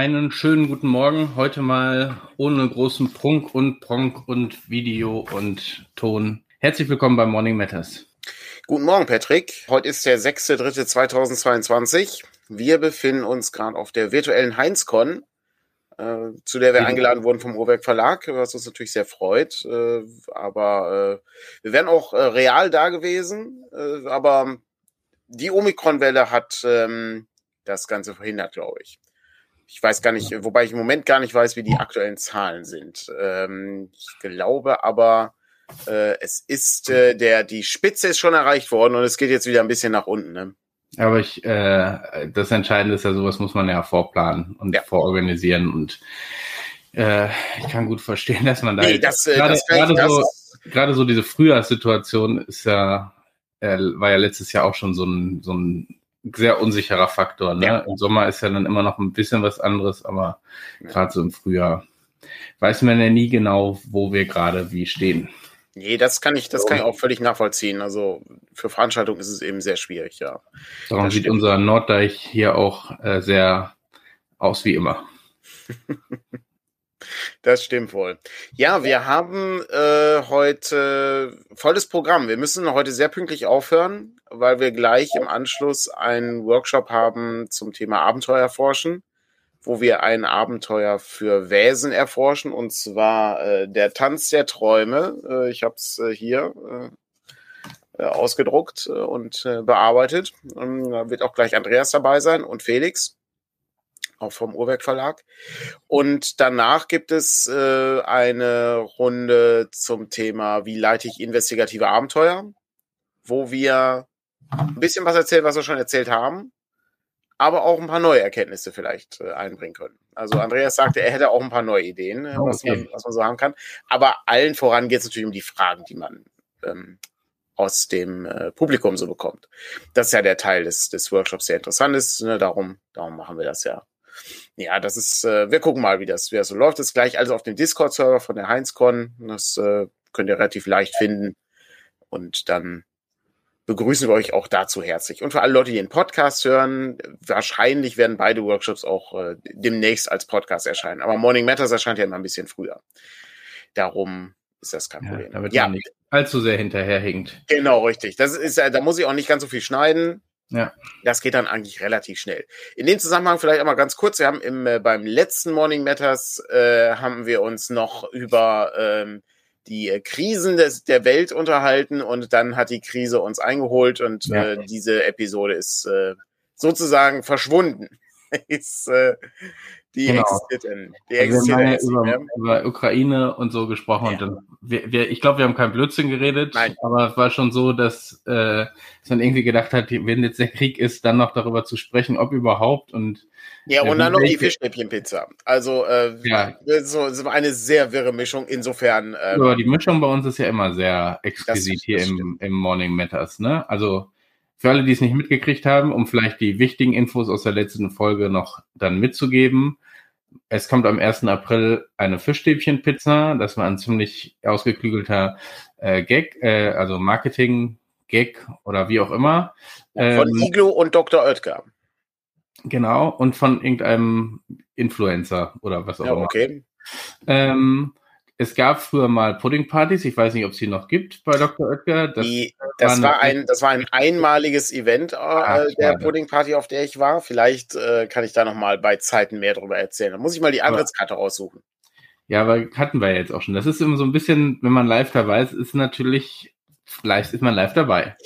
Einen schönen guten Morgen. Heute mal ohne großen Prunk und Pronk und Video und Ton. Herzlich willkommen bei Morning Matters. Guten Morgen, Patrick. Heute ist der 6.3.2022. Wir befinden uns gerade auf der virtuellen Heinzcon, äh, zu der wir eingeladen wurden vom Urwerk Verlag, was uns natürlich sehr freut. Äh, aber äh, wir wären auch äh, real da gewesen, äh, aber die Omikron-Welle hat ähm, das Ganze verhindert, glaube ich. Ich weiß gar nicht, wobei ich im Moment gar nicht weiß, wie die aktuellen Zahlen sind. Ähm, ich glaube aber, äh, es ist äh, der, die Spitze ist schon erreicht worden und es geht jetzt wieder ein bisschen nach unten. Ne? Aber ich, äh, das Entscheidende ist ja, sowas muss man ja vorplanen und ja. vororganisieren und äh, ich kann gut verstehen, dass man da nee, das, äh, gerade, das gerade, so, gerade so diese Frühjahrssituation ist ja, äh, war ja letztes Jahr auch schon so ein, so ein sehr unsicherer Faktor. Ne? Ja. Im Sommer ist ja dann immer noch ein bisschen was anderes, aber ja. gerade so im Frühjahr weiß man ja nie genau, wo wir gerade wie stehen. Nee, das kann ich, das kann ich auch völlig nachvollziehen. Also für Veranstaltungen ist es eben sehr schwierig, ja. Darum sieht unser Norddeich hier auch äh, sehr aus wie immer. Das stimmt wohl. Ja, wir haben äh, heute volles Programm. Wir müssen heute sehr pünktlich aufhören, weil wir gleich im Anschluss einen Workshop haben zum Thema Abenteuer erforschen, wo wir ein Abenteuer für Wesen erforschen, und zwar äh, der Tanz der Träume. Äh, ich habe es äh, hier äh, ausgedruckt äh, und äh, bearbeitet. Und da wird auch gleich Andreas dabei sein und Felix auch vom Uhrwerk Verlag. Und danach gibt es äh, eine Runde zum Thema, wie leite ich investigative Abenteuer, wo wir ein bisschen was erzählen, was wir schon erzählt haben, aber auch ein paar neue Erkenntnisse vielleicht äh, einbringen können. Also Andreas sagte, er hätte auch ein paar neue Ideen, äh, was, man, was man so haben kann. Aber allen voran geht es natürlich um die Fragen, die man ähm, aus dem äh, Publikum so bekommt. Das ist ja der Teil des, des Workshops, der interessant ist. Ne? Darum, darum machen wir das ja ja, das ist, äh, wir gucken mal, wie das, wie das so läuft. Das ist gleich alles auf dem Discord-Server von der Heinzcon. Das äh, könnt ihr relativ leicht finden. Und dann begrüßen wir euch auch dazu herzlich. Und für alle Leute, die den Podcast hören, wahrscheinlich werden beide Workshops auch äh, demnächst als Podcast erscheinen. Aber Morning Matters erscheint ja immer ein bisschen früher. Darum ist das kein Problem. Ja, damit ja. man nicht allzu sehr hinterherhinkt. Genau, richtig. Das ist, da muss ich auch nicht ganz so viel schneiden. Ja. Das geht dann eigentlich relativ schnell. In dem Zusammenhang vielleicht einmal ganz kurz. Wir haben im, äh, beim letzten Morning Matters äh, haben wir uns noch über ähm, die äh, Krisen des, der Welt unterhalten und dann hat die Krise uns eingeholt und ja. äh, diese Episode ist äh, sozusagen verschwunden. ist, äh, die genau. existiert Die existiert wir haben ja über, über, Ukraine und so gesprochen ja. und dann, wir, wir, ich glaube, wir haben kein Blödsinn geredet, Nein. aber es war schon so, dass, äh, dass man irgendwie gedacht hat, wenn jetzt der Krieg ist, dann noch darüber zu sprechen, ob überhaupt und ja, und dann noch die Fischstäbchenpizza. Also äh, ja. so, so eine sehr wirre Mischung. Insofern. Ähm, ja, die Mischung bei uns ist ja immer sehr exquisit das, hier das im, im Morning Matters. Ne? Also für alle, die es nicht mitgekriegt haben, um vielleicht die wichtigen Infos aus der letzten Folge noch dann mitzugeben. Es kommt am 1. April eine Fischstäbchenpizza. Das war ein ziemlich ausgeklügelter äh, Gag, äh, also Marketing-Gag oder wie auch immer. Von ähm, Iglo und Dr. Oetker. Genau, und von irgendeinem Influencer oder was auch ja, immer. Okay. Ähm, es gab früher mal Puddingpartys, ich weiß nicht, ob es sie noch gibt bei Dr. Oetker. Das, Die, das war, ein, das war ein einmaliges Event äh, ah, der Puddingparty, auf der ich war. Vielleicht äh, kann ich da nochmal bei Zeiten mehr darüber erzählen. Da muss ich mal die Antrittskarte raussuchen. Ja, aber hatten wir jetzt auch schon. Das ist immer so ein bisschen, wenn man live dabei ist, ist natürlich live ist man live dabei.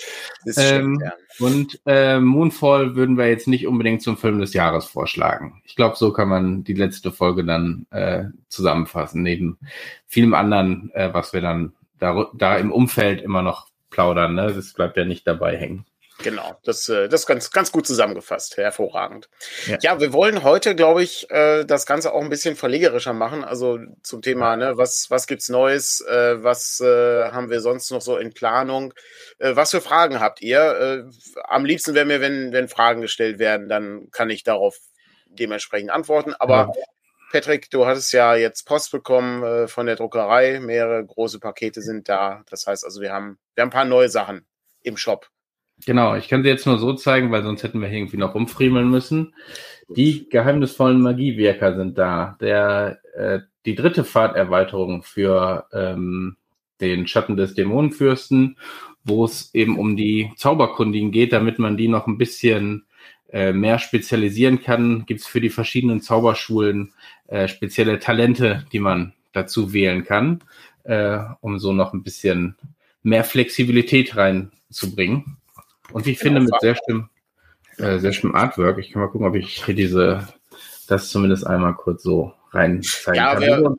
Ähm, ja. Und äh, Moonfall würden wir jetzt nicht unbedingt zum Film des Jahres vorschlagen. Ich glaube, so kann man die letzte Folge dann äh, zusammenfassen, neben vielem anderen, äh, was wir dann da, da im Umfeld immer noch plaudern. Ne? Das bleibt ja nicht dabei hängen. Genau, das, äh, das ist ganz, ganz gut zusammengefasst. Hervorragend. Ja, ja wir wollen heute, glaube ich, äh, das Ganze auch ein bisschen verlegerischer machen. Also zum Thema, ne, was, was gibt's Neues, äh, was haben wir sonst noch so in Planung? Was für Fragen habt ihr? Am liebsten wäre mir, wenn, wenn Fragen gestellt werden, dann kann ich darauf dementsprechend antworten. Aber ja. Patrick, du hattest ja jetzt Post bekommen von der Druckerei. Mehrere große Pakete sind da. Das heißt also, wir haben, wir haben ein paar neue Sachen im Shop Genau, ich kann sie jetzt nur so zeigen, weil sonst hätten wir irgendwie noch rumfriemeln müssen. Die geheimnisvollen Magiewerker sind da. Der, äh, die dritte Fahrterweiterung für ähm, den Schatten des Dämonenfürsten, wo es eben um die Zauberkundigen geht, damit man die noch ein bisschen äh, mehr spezialisieren kann, gibt es für die verschiedenen Zauberschulen äh, spezielle Talente, die man dazu wählen kann, äh, um so noch ein bisschen mehr Flexibilität reinzubringen. Und ich finde mit sehr schönem, äh, sehr schönem Artwork, ich kann mal gucken, ob ich hier diese, das zumindest einmal kurz so rein zeigen ja, kann. Wir,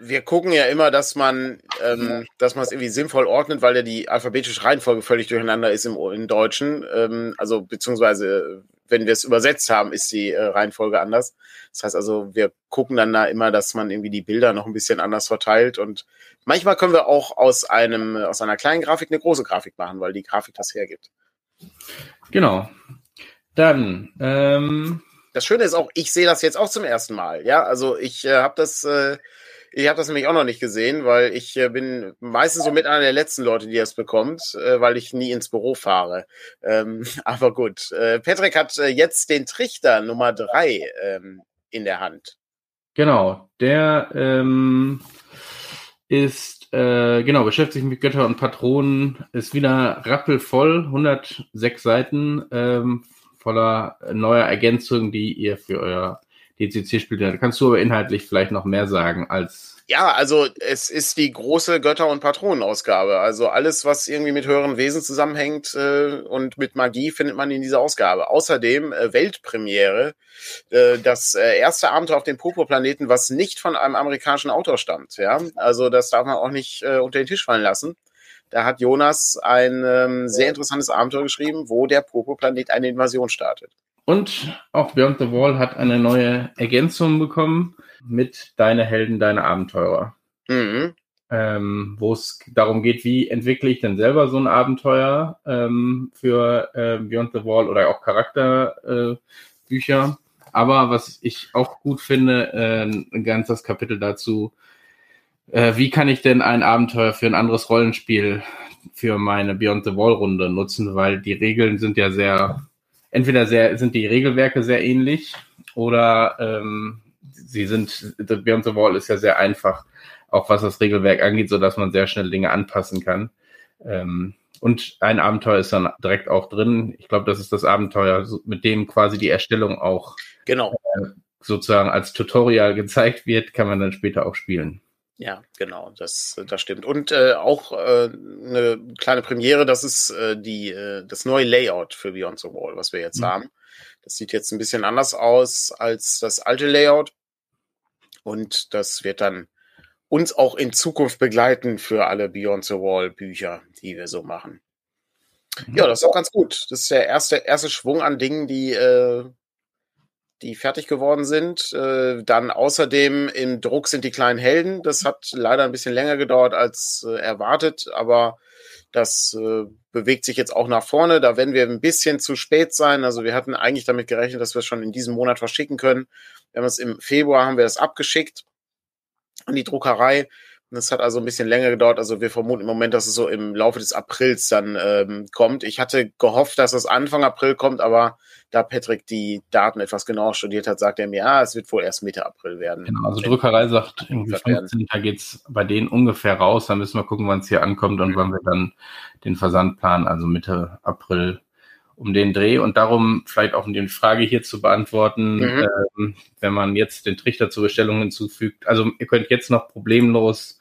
wir gucken ja immer, dass man, ähm, dass man es irgendwie sinnvoll ordnet, weil ja die alphabetische Reihenfolge völlig durcheinander ist im, im Deutschen. Ähm, also beziehungsweise, wenn wir es übersetzt haben, ist die äh, Reihenfolge anders. Das heißt also, wir gucken dann da immer, dass man irgendwie die Bilder noch ein bisschen anders verteilt und manchmal können wir auch aus einem aus einer kleinen Grafik eine große Grafik machen, weil die Grafik das hergibt. Genau. Dann ähm das Schöne ist auch, ich sehe das jetzt auch zum ersten Mal. Ja, also ich äh, habe das äh, ich habe das nämlich auch noch nicht gesehen, weil ich äh, bin meistens so mit einer der letzten Leute, die das bekommt, äh, weil ich nie ins Büro fahre. Ähm, aber gut, äh, Patrick hat äh, jetzt den Trichter Nummer drei ähm, in der Hand. Genau, der ähm, ist, äh, genau, beschäftigt sich mit Götter und Patronen, ist wieder rappelvoll, 106 Seiten ähm, voller neuer Ergänzungen, die ihr für euer DCC spielt. Da kannst du aber inhaltlich vielleicht noch mehr sagen als. Ja, also es ist die große Götter- und Patronenausgabe. Also alles, was irgendwie mit höheren Wesen zusammenhängt äh, und mit Magie, findet man in dieser Ausgabe. Außerdem äh, Weltpremiere, äh, das äh, erste Abenteuer auf dem Purpurplaneten, was nicht von einem amerikanischen Autor stammt. Ja, also das darf man auch nicht äh, unter den Tisch fallen lassen. Da hat Jonas ein ähm, sehr interessantes Abenteuer geschrieben, wo der Purpurplanet eine Invasion startet. Und auch Beyond the Wall hat eine neue Ergänzung bekommen mit Deine Helden, deine Abenteurer. Mhm. Ähm, wo es darum geht, wie entwickle ich denn selber so ein Abenteuer ähm, für äh, Beyond the Wall oder auch Charakterbücher. Äh, Aber was ich auch gut finde, äh, ein ganzes Kapitel dazu, äh, wie kann ich denn ein Abenteuer für ein anderes Rollenspiel für meine Beyond the Wall Runde nutzen, weil die Regeln sind ja sehr entweder sehr, sind die Regelwerke sehr ähnlich oder ähm, sie sind, Beyond the Wall ist ja sehr einfach, auch was das Regelwerk angeht, so dass man sehr schnell Dinge anpassen kann. Ähm, und ein Abenteuer ist dann direkt auch drin. Ich glaube, das ist das Abenteuer, mit dem quasi die Erstellung auch genau. Äh, sozusagen als Tutorial gezeigt wird, kann man dann später auch spielen. Ja, genau, das, das stimmt. Und äh, auch äh, eine kleine Premiere, das ist äh, die, äh, das neue Layout für Beyond the Wall, was wir jetzt mhm. haben. Das sieht jetzt ein bisschen anders aus als das alte Layout. Und das wird dann uns auch in Zukunft begleiten für alle Beyond the Wall Bücher, die wir so machen. Mhm. Ja, das ist auch ganz gut. Das ist der erste, erste Schwung an Dingen, die äh, die fertig geworden sind. Äh, dann außerdem im Druck sind die kleinen Helden. Das hat leider ein bisschen länger gedauert als äh, erwartet, aber das äh, bewegt sich jetzt auch nach vorne. Da werden wir ein bisschen zu spät sein. Also wir hatten eigentlich damit gerechnet, dass wir es schon in diesem Monat verschicken können. Wir haben es im Februar haben wir das abgeschickt an die Druckerei. Das hat also ein bisschen länger gedauert. Also wir vermuten im Moment, dass es so im Laufe des Aprils dann ähm, kommt. Ich hatte gehofft, dass es Anfang April kommt, aber da Patrick die Daten etwas genauer studiert hat, sagt er mir, ja, es wird wohl erst Mitte April werden. Genau, also Drückerei sagt, irgendwie 15. Da geht's bei denen ungefähr raus. Dann müssen wir gucken, wann es hier ankommt und mhm. wann wir dann den Versandplan, also Mitte April um den Dreh und darum vielleicht auch um die Frage hier zu beantworten, mhm. ähm, wenn man jetzt den Trichter zur Bestellung hinzufügt. Also ihr könnt jetzt noch problemlos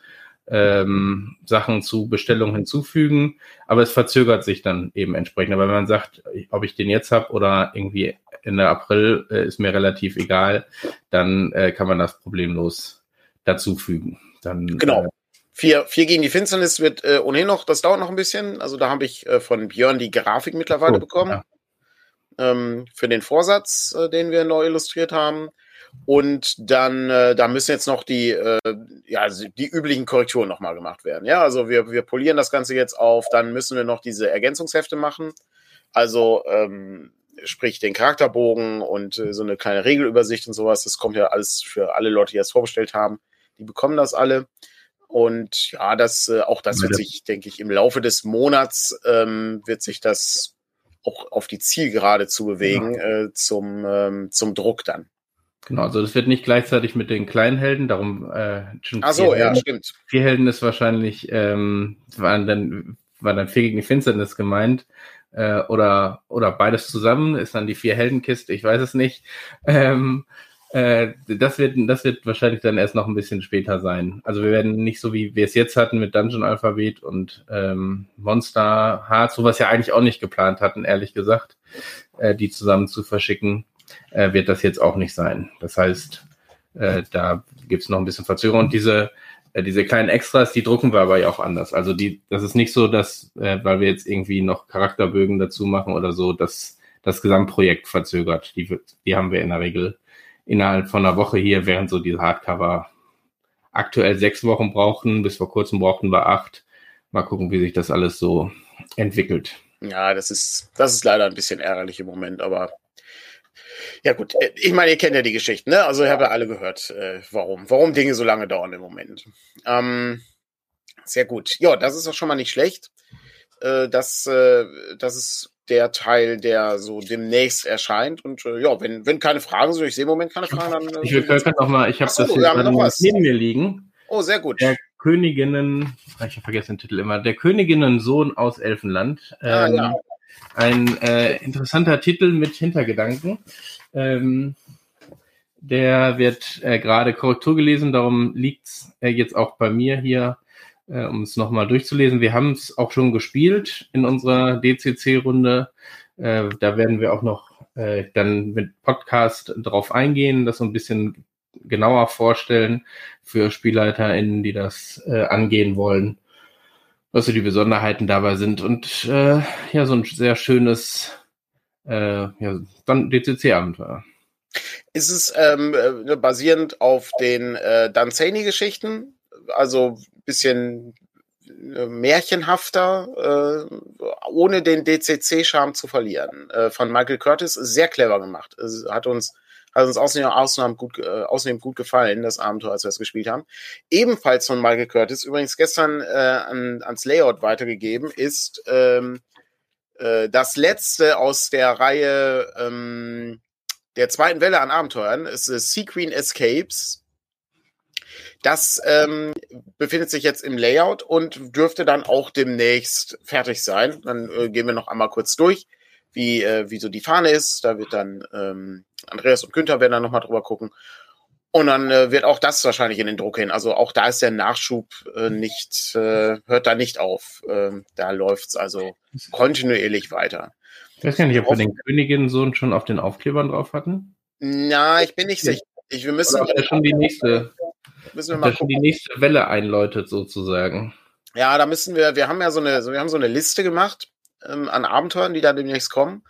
ähm, Sachen zu Bestellungen hinzufügen, aber es verzögert sich dann eben entsprechend. Aber wenn man sagt, ob ich den jetzt habe oder irgendwie Ende April, äh, ist mir relativ egal, dann äh, kann man das problemlos dazufügen. Dann, genau. Äh, Vier, vier gegen die Finsternis wird äh, ohnehin noch, das dauert noch ein bisschen. Also da habe ich äh, von Björn die Grafik mittlerweile oh, bekommen. Ja. Ähm, für den Vorsatz, äh, den wir neu illustriert haben. Und dann, äh, da müssen jetzt noch die, äh, ja, die üblichen Korrekturen nochmal gemacht werden. Ja, also wir, wir polieren das Ganze jetzt auf, dann müssen wir noch diese Ergänzungshefte machen. Also, ähm, sprich den Charakterbogen und äh, so eine kleine Regelübersicht und sowas. Das kommt ja alles für alle Leute, die das vorbestellt haben. Die bekommen das alle. Und ja, das, äh, auch das wird sich, denke ich, im Laufe des Monats ähm, wird sich das auch auf die Zielgerade zu bewegen ja. äh, zum, ähm, zum Druck dann. Genau, also das wird nicht gleichzeitig mit den kleinen Helden, darum äh, schon Ach so, ja, Helden. stimmt. Vier Helden ist wahrscheinlich, ähm, waren dann, war dann vier gegen die Finsternis gemeint, äh, oder, oder beides zusammen, ist dann die vier Heldenkiste, ich weiß es nicht. Ähm, äh, das wird, das wird wahrscheinlich dann erst noch ein bisschen später sein. Also wir werden nicht so wie wir es jetzt hatten mit Dungeon Alphabet und ähm, Monster Hearts, so was ja eigentlich auch nicht geplant hatten, ehrlich gesagt, äh, die zusammen zu verschicken, äh, wird das jetzt auch nicht sein. Das heißt, äh, da gibt es noch ein bisschen Verzögerung. Und diese, äh, diese kleinen Extras, die drucken wir aber ja auch anders. Also die, das ist nicht so, dass, äh, weil wir jetzt irgendwie noch Charakterbögen dazu machen oder so, dass das Gesamtprojekt verzögert. Die, die haben wir in der Regel innerhalb von einer Woche hier, während so diese Hardcover aktuell sechs Wochen brauchen, bis vor kurzem brauchten wir acht. Mal gucken, wie sich das alles so entwickelt. Ja, das ist, das ist leider ein bisschen ärgerlich im Moment, aber ja gut, äh, ich meine, ihr kennt ja die Geschichte, ne? Also ich habe ja alle gehört, äh, warum, warum Dinge so lange dauern im Moment. Ähm, sehr gut. Ja, das ist auch schon mal nicht schlecht. Äh, das, äh, das ist der Teil, der so demnächst erscheint. Und äh, ja, wenn, wenn keine Fragen sind, ich sehe im Moment keine Fragen, dann. Äh, ich will noch mal, ich habe das hier gerade neben mir liegen. Oh, sehr gut. Der Königinnen, ah, ich habe vergessen den Titel immer, der Königinnen-Sohn aus Elfenland. Ah, ähm, ja. Ein äh, interessanter Titel mit Hintergedanken. Ähm, der wird äh, gerade Korrektur gelesen, darum liegt's äh, jetzt auch bei mir hier äh, um es nochmal durchzulesen. Wir haben es auch schon gespielt in unserer DCC-Runde. Äh, da werden wir auch noch äh, dann mit Podcast drauf eingehen, das so ein bisschen genauer vorstellen für SpielleiterInnen, die das äh, angehen wollen, was so die Besonderheiten dabei sind. Und äh, ja, so ein sehr schönes äh, ja, DCC-Abenteuer. Ist es ähm, äh, basierend auf den äh, Danzani-Geschichten? Also bisschen äh, märchenhafter, äh, ohne den DCC-Charme zu verlieren. Äh, von Michael Curtis sehr clever gemacht. Es hat uns hat uns außerdem, außerdem, gut, äh, außerdem gut gefallen, das Abenteuer, als wir es gespielt haben. Ebenfalls von Michael Curtis, übrigens gestern äh, an, ans Layout weitergegeben, ist ähm, äh, das letzte aus der Reihe ähm, der zweiten Welle an Abenteuern. Es ist Sea Queen Escapes das ähm, befindet sich jetzt im Layout und dürfte dann auch demnächst fertig sein. Dann äh, gehen wir noch einmal kurz durch, wie, äh, wie so die Fahne ist. Da wird dann ähm, Andreas und Günther werden dann nochmal drüber gucken. Und dann äh, wird auch das wahrscheinlich in den Druck hin. Also auch da ist der Nachschub äh, nicht, äh, hört da nicht auf. Ähm, da läuft's also kontinuierlich weiter. Ich weiß gar nicht, ob wir den Königinsohn schon auf den Aufklebern drauf hatten. Na, ich bin nicht sicher. Ich, wir müssen Oder schon die nächste müssen wir mal schon die nächste Welle einläutet sozusagen. Ja, da müssen wir, wir haben ja so eine, wir haben so eine Liste gemacht ähm, an Abenteuern, die da demnächst kommen.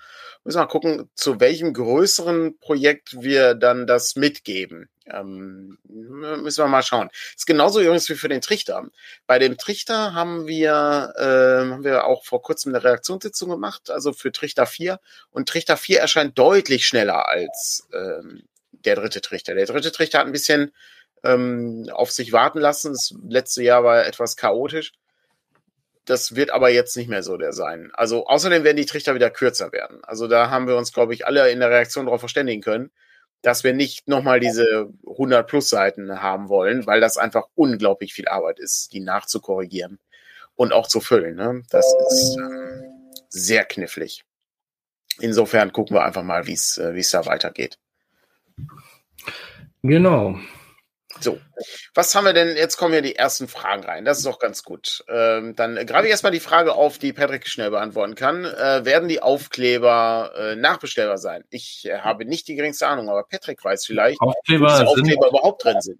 Müssen wir mal gucken, zu welchem größeren Projekt wir dann das mitgeben. Ähm, müssen wir mal schauen. Ist genauso übrigens wie für den Trichter. Bei dem Trichter haben wir, äh, haben wir auch vor kurzem eine Reaktionssitzung gemacht, also für Trichter 4. Und Trichter 4 erscheint deutlich schneller als ähm, der dritte Trichter. Der dritte Trichter hat ein bisschen ähm, auf sich warten lassen. Das letzte Jahr war etwas chaotisch. Das wird aber jetzt nicht mehr so der sein. Also außerdem werden die Trichter wieder kürzer werden. Also da haben wir uns, glaube ich, alle in der Reaktion darauf verständigen können, dass wir nicht nochmal diese 100 plus Seiten haben wollen, weil das einfach unglaublich viel Arbeit ist, die nachzukorrigieren und auch zu füllen. Ne? Das ist ähm, sehr knifflig. Insofern gucken wir einfach mal, wie äh, wie es da weitergeht. Genau. So, was haben wir denn? Jetzt kommen ja die ersten Fragen rein. Das ist auch ganz gut. Ähm, dann greife ich erstmal die Frage auf, die Patrick schnell beantworten kann. Äh, werden die Aufkleber äh, nachbestellbar sein? Ich äh, habe nicht die geringste Ahnung, aber Patrick weiß vielleicht, Aufkleber, Aufkleber sind, überhaupt drin sind.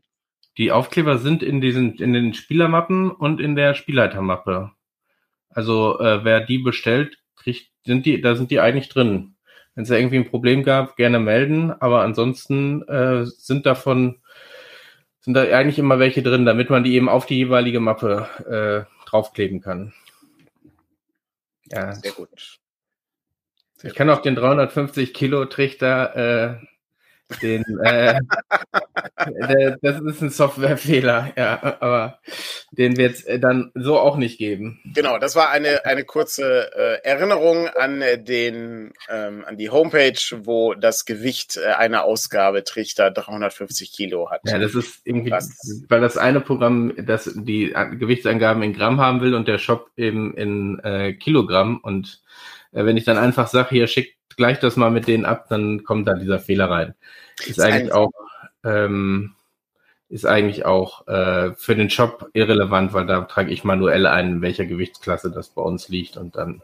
Die Aufkleber sind in diesen, in den Spielermappen und in der Spielleitermappe. Also äh, wer die bestellt, kriegt, sind die, da sind die eigentlich drin. Wenn es da irgendwie ein Problem gab, gerne melden. Aber ansonsten äh, sind davon sind da eigentlich immer welche drin, damit man die eben auf die jeweilige Mappe äh, draufkleben kann. Ja. Sehr gut. Sehr ich kann auch den 350 Kilo Trichter äh, Den, äh, das ist ein Softwarefehler, ja, aber den wird es äh, dann so auch nicht geben. Genau, das war eine, eine kurze äh, Erinnerung an den ähm, an die Homepage, wo das Gewicht äh, einer Ausgabe Trichter 350 Kilo hat. Ja, das ist irgendwie, Was? weil das eine Programm, das die Gewichtsangaben in Gramm haben will und der Shop eben in äh, Kilogramm und äh, wenn ich dann einfach sage, hier schickt gleich das mal mit denen ab, dann kommt da dieser Fehler rein. Ist, ist eigentlich auch, ähm, ist eigentlich auch äh, für den Shop irrelevant, weil da trage ich manuell ein, in welcher Gewichtsklasse das bei uns liegt und dann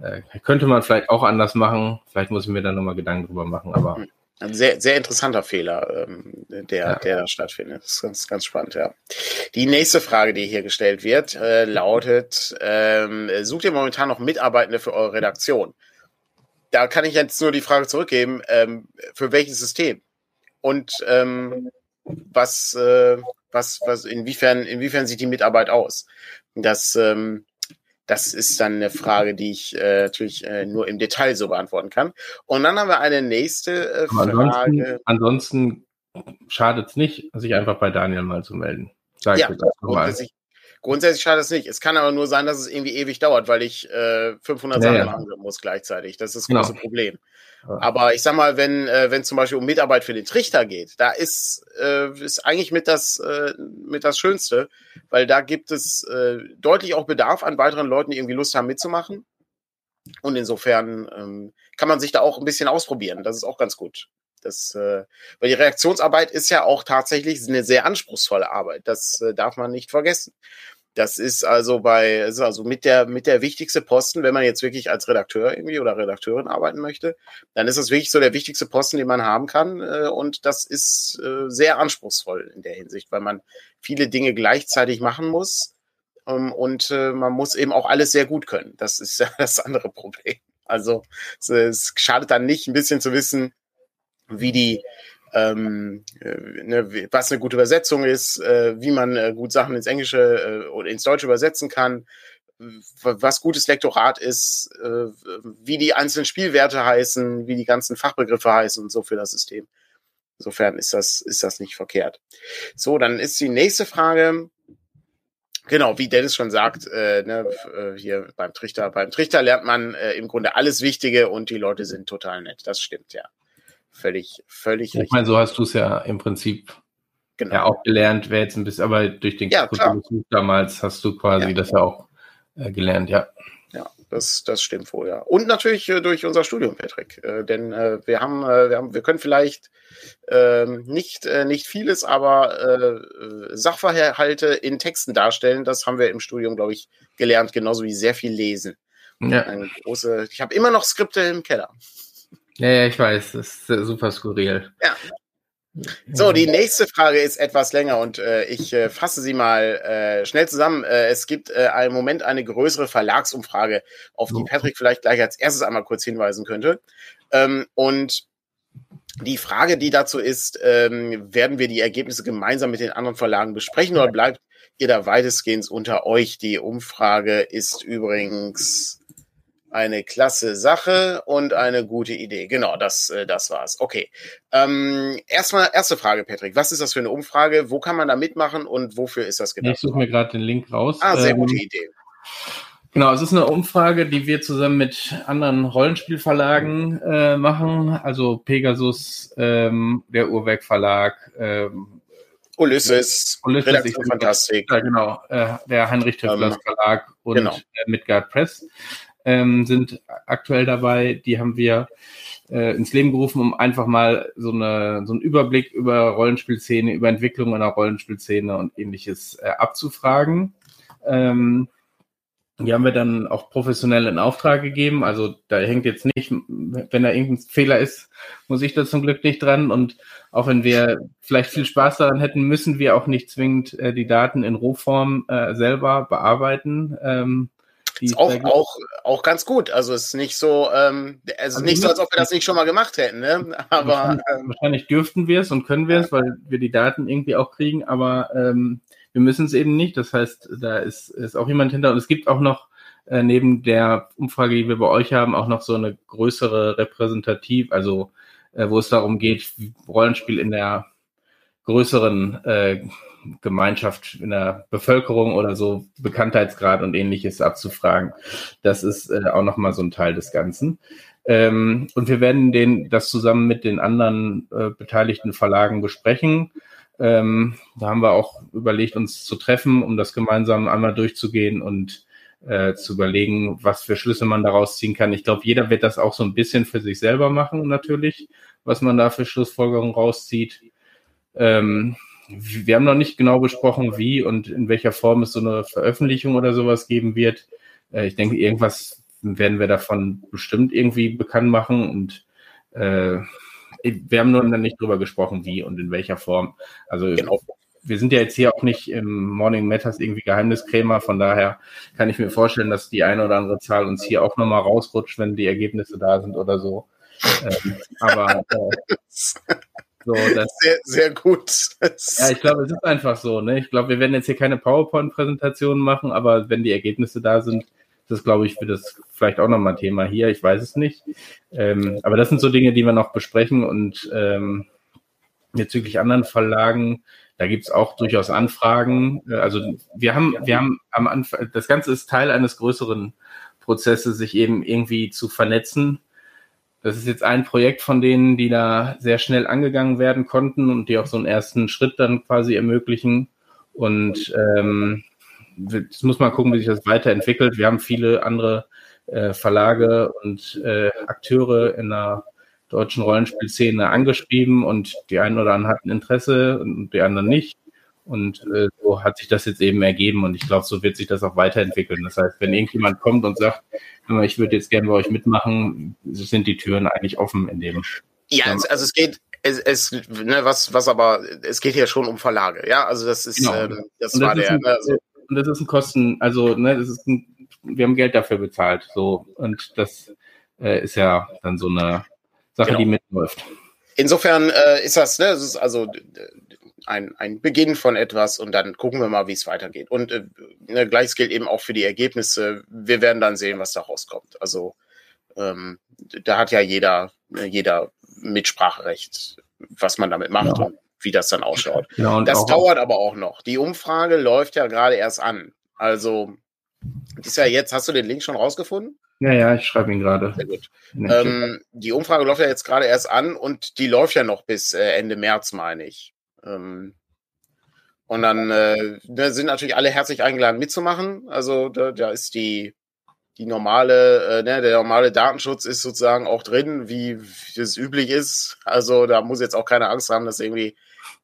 äh, könnte man vielleicht auch anders machen. Vielleicht muss ich mir da nochmal Gedanken drüber machen, aber. Ein sehr, sehr interessanter Fehler, ähm, der, ja. der da stattfindet. Das ist ganz, ganz spannend, ja. Die nächste Frage, die hier gestellt wird, äh, lautet, ähm, sucht ihr momentan noch Mitarbeitende für eure Redaktion? Da kann ich jetzt nur die Frage zurückgeben, ähm, für welches System? Und ähm, was, äh, was, was, inwiefern, inwiefern sieht die Mitarbeit aus? Das, ähm, das ist dann eine Frage, die ich äh, natürlich äh, nur im Detail so beantworten kann. Und dann haben wir eine nächste äh, Frage. Ansonsten, ansonsten schadet es nicht, sich einfach bei Daniel mal zu melden. Sag ja, grundsätzlich, Grundsätzlich schadet es nicht. Es kann aber nur sein, dass es irgendwie ewig dauert, weil ich äh, 500 ja, Sachen machen muss gleichzeitig. Das ist das genau. große Problem. Aber ich sag mal, wenn äh, wenn zum Beispiel um Mitarbeit für den Trichter geht, da ist äh, ist eigentlich mit das äh, mit das Schönste, weil da gibt es äh, deutlich auch Bedarf an weiteren Leuten, die irgendwie Lust haben mitzumachen. Und insofern ähm, kann man sich da auch ein bisschen ausprobieren. Das ist auch ganz gut. Das, äh, weil die Reaktionsarbeit ist ja auch tatsächlich eine sehr anspruchsvolle Arbeit. Das äh, darf man nicht vergessen. Das ist also bei, ist also mit der, mit der wichtigste Posten, wenn man jetzt wirklich als Redakteur irgendwie oder Redakteurin arbeiten möchte, dann ist das wirklich so der wichtigste Posten, den man haben kann. Äh, und das ist äh, sehr anspruchsvoll in der Hinsicht, weil man viele Dinge gleichzeitig machen muss. Ähm, und äh, man muss eben auch alles sehr gut können. Das ist ja das andere Problem. Also es, es schadet dann nicht, ein bisschen zu wissen, wie die ähm, äh, ne, was eine gute Übersetzung ist, äh, wie man äh, gut Sachen ins Englische äh, oder ins Deutsche übersetzen kann, was gutes Lektorat ist, äh, wie die einzelnen Spielwerte heißen, wie die ganzen Fachbegriffe heißen und so für das System. Insofern ist das, ist das nicht verkehrt. So, dann ist die nächste Frage. Genau, wie Dennis schon sagt, äh, ne, hier beim Trichter, beim Trichter lernt man äh, im Grunde alles Wichtige und die Leute sind total nett. Das stimmt, ja völlig, völlig ich richtig. Ich meine, so hast du es ja im Prinzip genau. ja auch gelernt, wer jetzt ein bisschen, aber durch den ja, Besuch damals hast du quasi ja. das ja auch äh, gelernt, ja. Ja, das, das stimmt wohl, ja. Und natürlich äh, durch unser Studium, Patrick. Äh, denn äh, wir, haben, äh, wir haben, wir können vielleicht ähm, nicht, äh, nicht vieles, aber Sachverhalte in Texten darstellen. Das haben wir im Studium, glaube ich, gelernt, genauso wie sehr viel lesen. Ja. Eine große, ich habe immer noch Skripte im Keller. Ja, ja, ich weiß, das ist super skurril. Ja. So, die nächste Frage ist etwas länger und äh, ich äh, fasse sie mal äh, schnell zusammen. Äh, es gibt äh, im Moment eine größere Verlagsumfrage, auf die Patrick vielleicht gleich als erstes einmal kurz hinweisen könnte. Ähm, und die Frage, die dazu ist, ähm, werden wir die Ergebnisse gemeinsam mit den anderen Verlagen besprechen oder bleibt ihr da weitestgehend unter euch? Die Umfrage ist übrigens eine klasse Sache und eine gute Idee. Genau, das, äh, das war's. Okay. Ähm, erstmal, erste Frage, Patrick. Was ist das für eine Umfrage? Wo kann man da mitmachen und wofür ist das gedacht? Ich suche mir gerade den Link raus. Ah, sehr ähm, gute Idee. Genau, es ist eine Umfrage, die wir zusammen mit anderen Rollenspielverlagen äh, machen, also Pegasus, ähm, der Uhrwerk Verlag, ähm, Ulysses, Ulysses Redaktion Fantastik. Ja, genau, äh, der Heinrich Töpflers ähm, Verlag und genau. äh, Midgard Press ähm, sind aktuell dabei. Die haben wir äh, ins Leben gerufen, um einfach mal so, eine, so einen Überblick über Rollenspielszene, über Entwicklung einer Rollenspielszene und ähnliches äh, abzufragen. Ähm, die haben wir dann auch professionell in Auftrag gegeben. Also da hängt jetzt nicht, wenn da irgendein Fehler ist, muss ich da zum Glück nicht dran. Und auch wenn wir vielleicht viel Spaß daran hätten, müssen wir auch nicht zwingend äh, die Daten in Rohform äh, selber bearbeiten. Ähm, ist auch, auch, auch ganz gut. Also es ist nicht so, ähm, ist also nicht so, als ob wir das nicht schon mal gemacht hätten, ne? Aber wahrscheinlich, ähm, wahrscheinlich dürften wir es und können wir es, weil wir die Daten irgendwie auch kriegen, aber ähm, wir müssen es eben nicht. Das heißt, da ist, ist auch jemand hinter und es gibt auch noch äh, neben der Umfrage, die wir bei euch haben, auch noch so eine größere repräsentativ, also äh, wo es darum geht, Rollenspiel in der größeren äh, Gemeinschaft, in der Bevölkerung oder so Bekanntheitsgrad und ähnliches abzufragen. Das ist äh, auch nochmal so ein Teil des Ganzen. Ähm, und wir werden den, das zusammen mit den anderen äh, beteiligten Verlagen besprechen. Ähm, da haben wir auch überlegt, uns zu treffen, um das gemeinsam einmal durchzugehen und äh, zu überlegen, was für Schlüsse man daraus ziehen kann. Ich glaube, jeder wird das auch so ein bisschen für sich selber machen, natürlich, was man da für Schlussfolgerungen rauszieht. Ähm, wir haben noch nicht genau besprochen, wie und in welcher Form es so eine Veröffentlichung oder sowas geben wird. Äh, ich denke, irgendwas werden wir davon bestimmt irgendwie bekannt machen und äh, wir haben nur noch nicht drüber gesprochen, wie und in welcher Form. Also genau. wir sind ja jetzt hier auch nicht im Morning Matters irgendwie Geheimniskrämer, von daher kann ich mir vorstellen, dass die eine oder andere Zahl uns hier auch nochmal rausrutscht, wenn die Ergebnisse da sind oder so. Ähm, aber äh, so, das, sehr, sehr gut. ja, ich glaube, es ist einfach so. Ne? Ich glaube, wir werden jetzt hier keine PowerPoint-Präsentationen machen, aber wenn die Ergebnisse da sind, das glaube ich, für das vielleicht auch nochmal Thema hier. Ich weiß es nicht. Ähm, aber das sind so Dinge, die wir noch besprechen und ähm, bezüglich anderen Verlagen, da gibt es auch durchaus Anfragen. Also wir haben, wir haben am Anfang, das Ganze ist Teil eines größeren Prozesses, sich eben irgendwie zu vernetzen das ist jetzt ein Projekt von denen, die da sehr schnell angegangen werden konnten und die auch so einen ersten Schritt dann quasi ermöglichen. Und ähm, jetzt muss man gucken, wie sich das weiterentwickelt. Wir haben viele andere äh, Verlage und äh, Akteure in der deutschen Rollenspielszene angeschrieben und die einen oder anderen hatten Interesse und die anderen nicht. Und äh, so hat sich das jetzt eben ergeben und ich glaube, so wird sich das auch weiterentwickeln. Das heißt, wenn irgendjemand kommt und sagt, ich würde jetzt gerne bei euch mitmachen, sind die Türen eigentlich offen in dem. Ja, also, es geht, es, es ne, was, was aber, es geht hier schon um Verlage, ja, also das ist, genau. ähm, das, das, war der. Ein, also, und das ist ein Kosten, also ne, das ist ein, wir haben Geld dafür bezahlt, so und das äh, ist ja dann so eine Sache, genau. die mitläuft. Insofern äh, ist das, ne, das ist also ein, ein Beginn von etwas und dann gucken wir mal, wie es weitergeht. Und äh, ne, gleiches gilt eben auch für die Ergebnisse. Wir werden dann sehen, was da rauskommt. Also ähm, da hat ja jeder, ne, jeder Mitspracherecht, was man damit macht ja. und wie das dann ausschaut. Ja, das dauert aber auch noch. Die Umfrage läuft ja gerade erst an. Also ist ja jetzt, hast du den Link schon rausgefunden? Ja, ja, ich schreibe ihn gerade. Sehr gut. Ähm, die Umfrage läuft ja jetzt gerade erst an und die läuft ja noch bis äh, Ende März, meine ich. Ähm, und dann äh, da sind natürlich alle herzlich eingeladen mitzumachen. Also da, da ist die die normale, äh, ne, der normale Datenschutz ist sozusagen auch drin, wie, es üblich ist. Also da muss jetzt auch keine Angst haben, dass irgendwie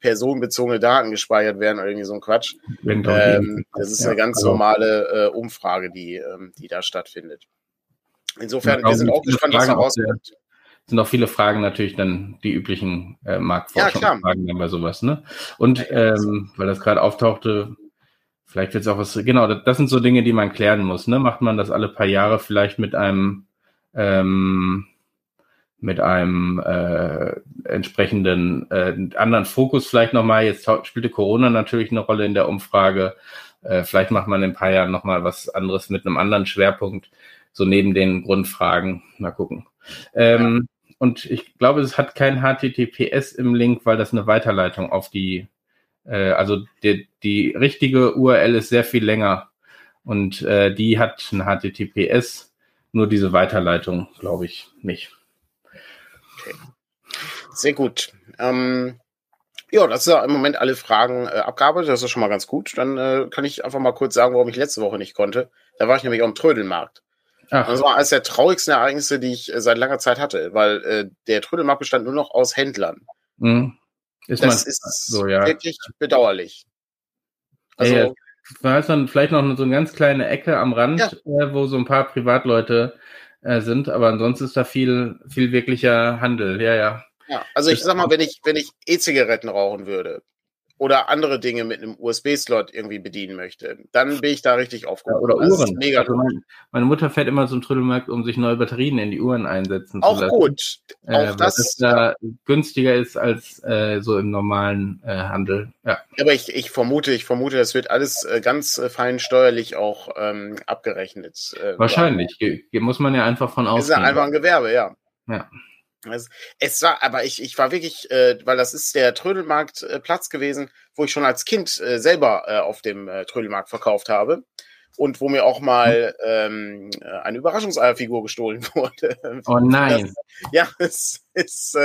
personenbezogene Daten gespeichert werden oder irgendwie so ein Quatsch. Ähm, das ist eine ganz normale äh, Umfrage, die, ähm, die da stattfindet. Insofern, wir sind auch gespannt, was da rauskommt sind auch viele Fragen natürlich dann die üblichen äh, Marktforschungsfragen ja, bei sowas, ne? Und ähm, weil das gerade auftauchte, vielleicht wird es auch was, genau, das, das, sind so Dinge, die man klären muss, ne? Macht man das alle paar Jahre vielleicht mit einem ähm, mit einem äh, entsprechenden äh, anderen Fokus vielleicht nochmal. Jetzt spielte Corona natürlich eine Rolle in der Umfrage. Äh, vielleicht macht man in ein paar Jahren nochmal was anderes mit einem anderen Schwerpunkt, so neben den Grundfragen. Mal gucken. Ähm, und ich glaube, es hat kein HTTPS im Link, weil das eine Weiterleitung auf die, äh, also die, die richtige URL ist sehr viel länger und äh, die hat ein HTTPS, nur diese Weiterleitung, glaube ich, nicht. Okay. Sehr gut. Ähm, ja, das ist ja im Moment alle Fragen äh, abgearbeitet. Das ist schon mal ganz gut. Dann äh, kann ich einfach mal kurz sagen, warum ich letzte Woche nicht konnte. Da war ich nämlich am Trödelmarkt. Ach. Das war eines der traurigsten Ereignisse, die ich äh, seit langer Zeit hatte, weil äh, der Trödelmarkt bestand nur noch aus Händlern. Mhm. Ist das ist so, ja. wirklich bedauerlich. Also, ja, da ist dann vielleicht noch so eine ganz kleine Ecke am Rand, ja. äh, wo so ein paar Privatleute äh, sind, aber ansonsten ist da viel, viel wirklicher Handel. Ja, ja. Ja, also ich sag mal, wenn ich, wenn ich E-Zigaretten rauchen würde, oder andere Dinge mit einem USB-Slot irgendwie bedienen möchte, dann bin ich da richtig aufgehoben. oder Uhren. Mega also mein, meine Mutter fährt immer zum Trödelmarkt, um sich neue Batterien in die Uhren einsetzen auch zu lassen. Gut. Auch äh, das, das da günstiger ist als äh, so im normalen äh, Handel. Ja. Aber ich, ich vermute, ich vermute, das wird alles äh, ganz äh, fein steuerlich auch ähm, abgerechnet. Äh, Wahrscheinlich. Ge muss man ja einfach von ausgehen. Ist ja einfach ein Gewerbe, ja. Ja. Es, es, war, aber ich, ich war wirklich, äh, weil das ist der Trödelmarktplatz äh, gewesen, wo ich schon als Kind äh, selber äh, auf dem äh, Trödelmarkt verkauft habe und wo mir auch mal ähm, äh, eine Überraschungseierfigur gestohlen wurde. Oh nein. Das, ja, es ist,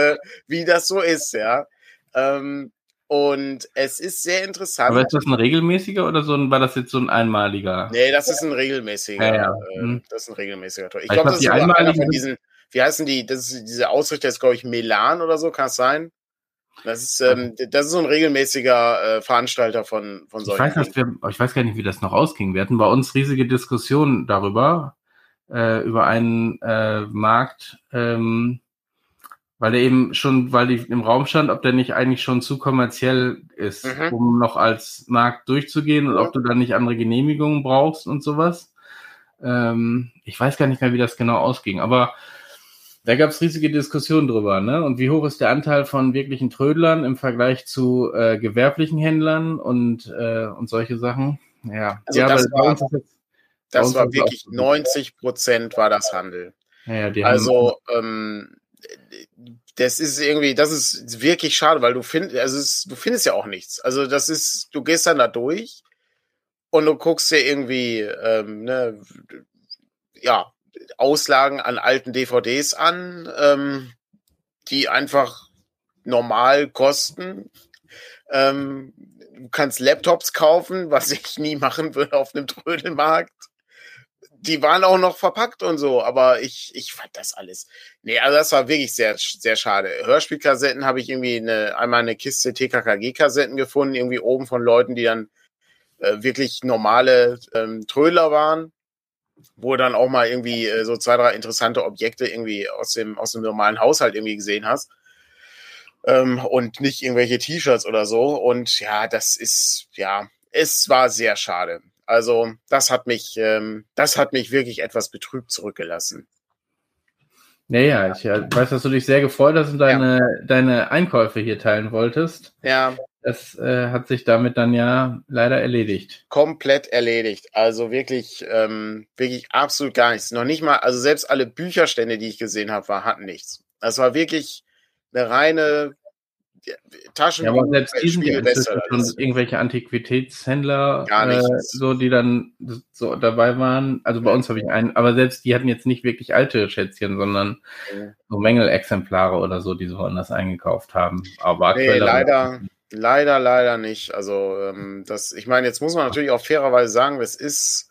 wie das so ist, ja. Ähm, und es ist sehr interessant. Aber ist das ein regelmäßiger oder so ein, war das jetzt so ein einmaliger? Nee, das ist ein regelmäßiger. Ja, ja. Hm. das ist ein regelmäßiger Tor. Ich glaube, das ist einer von diesen, wie heißen die, das ist, diese Ausrichter ist, glaube ich, Melan oder so, kann es sein? Das ist, ähm, das ist so ein regelmäßiger äh, Veranstalter von, von solchen. Ich weiß, wir, ich weiß gar nicht, wie das noch ausging. Wir hatten bei uns riesige Diskussionen darüber, äh, über einen äh, Markt, ähm, weil der eben schon, weil die im Raum stand, ob der nicht eigentlich schon zu kommerziell ist, mhm. um noch als Markt durchzugehen und ja. ob du dann nicht andere Genehmigungen brauchst und sowas. Ähm, ich weiß gar nicht mehr, wie das genau ausging, aber da gab es riesige Diskussionen drüber, ne? Und wie hoch ist der Anteil von wirklichen Trödlern im Vergleich zu äh, gewerblichen Händlern und, äh, und solche Sachen? Ja, also ja, das war, jetzt, das war wirklich 90 Prozent war das Handel. Ja, ja, also ähm, das ist irgendwie, das ist wirklich schade, weil du findest, also es, du findest ja auch nichts. Also das ist, du gehst dann da durch und du guckst dir irgendwie, ähm, ne, ja, Auslagen an alten DVDs an, ähm, die einfach normal kosten. Ähm, du kannst Laptops kaufen, was ich nie machen würde auf einem Trödelmarkt. Die waren auch noch verpackt und so, aber ich, ich fand das alles. Nee, also das war wirklich sehr, sehr schade. Hörspielkassetten habe ich irgendwie eine, einmal eine Kiste TKKG-Kassetten gefunden, irgendwie oben von Leuten, die dann äh, wirklich normale ähm, Trödler waren wo dann auch mal irgendwie äh, so zwei, drei interessante Objekte irgendwie aus dem, aus dem normalen Haushalt irgendwie gesehen hast. Ähm, und nicht irgendwelche T-Shirts oder so. Und ja, das ist, ja, es war sehr schade. Also, das hat mich, ähm, das hat mich wirklich etwas betrübt zurückgelassen. Naja, ich weiß, dass du dich sehr gefreut hast und deine, ja. deine Einkäufe hier teilen wolltest. Ja. Das äh, hat sich damit dann ja leider erledigt. Komplett erledigt. Also wirklich, ähm, wirklich absolut gar nichts. Noch nicht mal, also selbst alle Bücherstände, die ich gesehen habe, war, hatten nichts. Das war wirklich eine reine Taschen. Ja, aber selbst die sind ja schon irgendwelche Antiquitätshändler, äh, so die dann so dabei waren. Also bei uns habe ich einen, aber selbst die hatten jetzt nicht wirklich alte Schätzchen, sondern ja. so Mängelexemplare oder so, die sie woanders eingekauft haben. Aber nee, leider, Leider, leider nicht. Also, ähm, das, ich meine, jetzt muss man natürlich auch fairerweise sagen, es ist,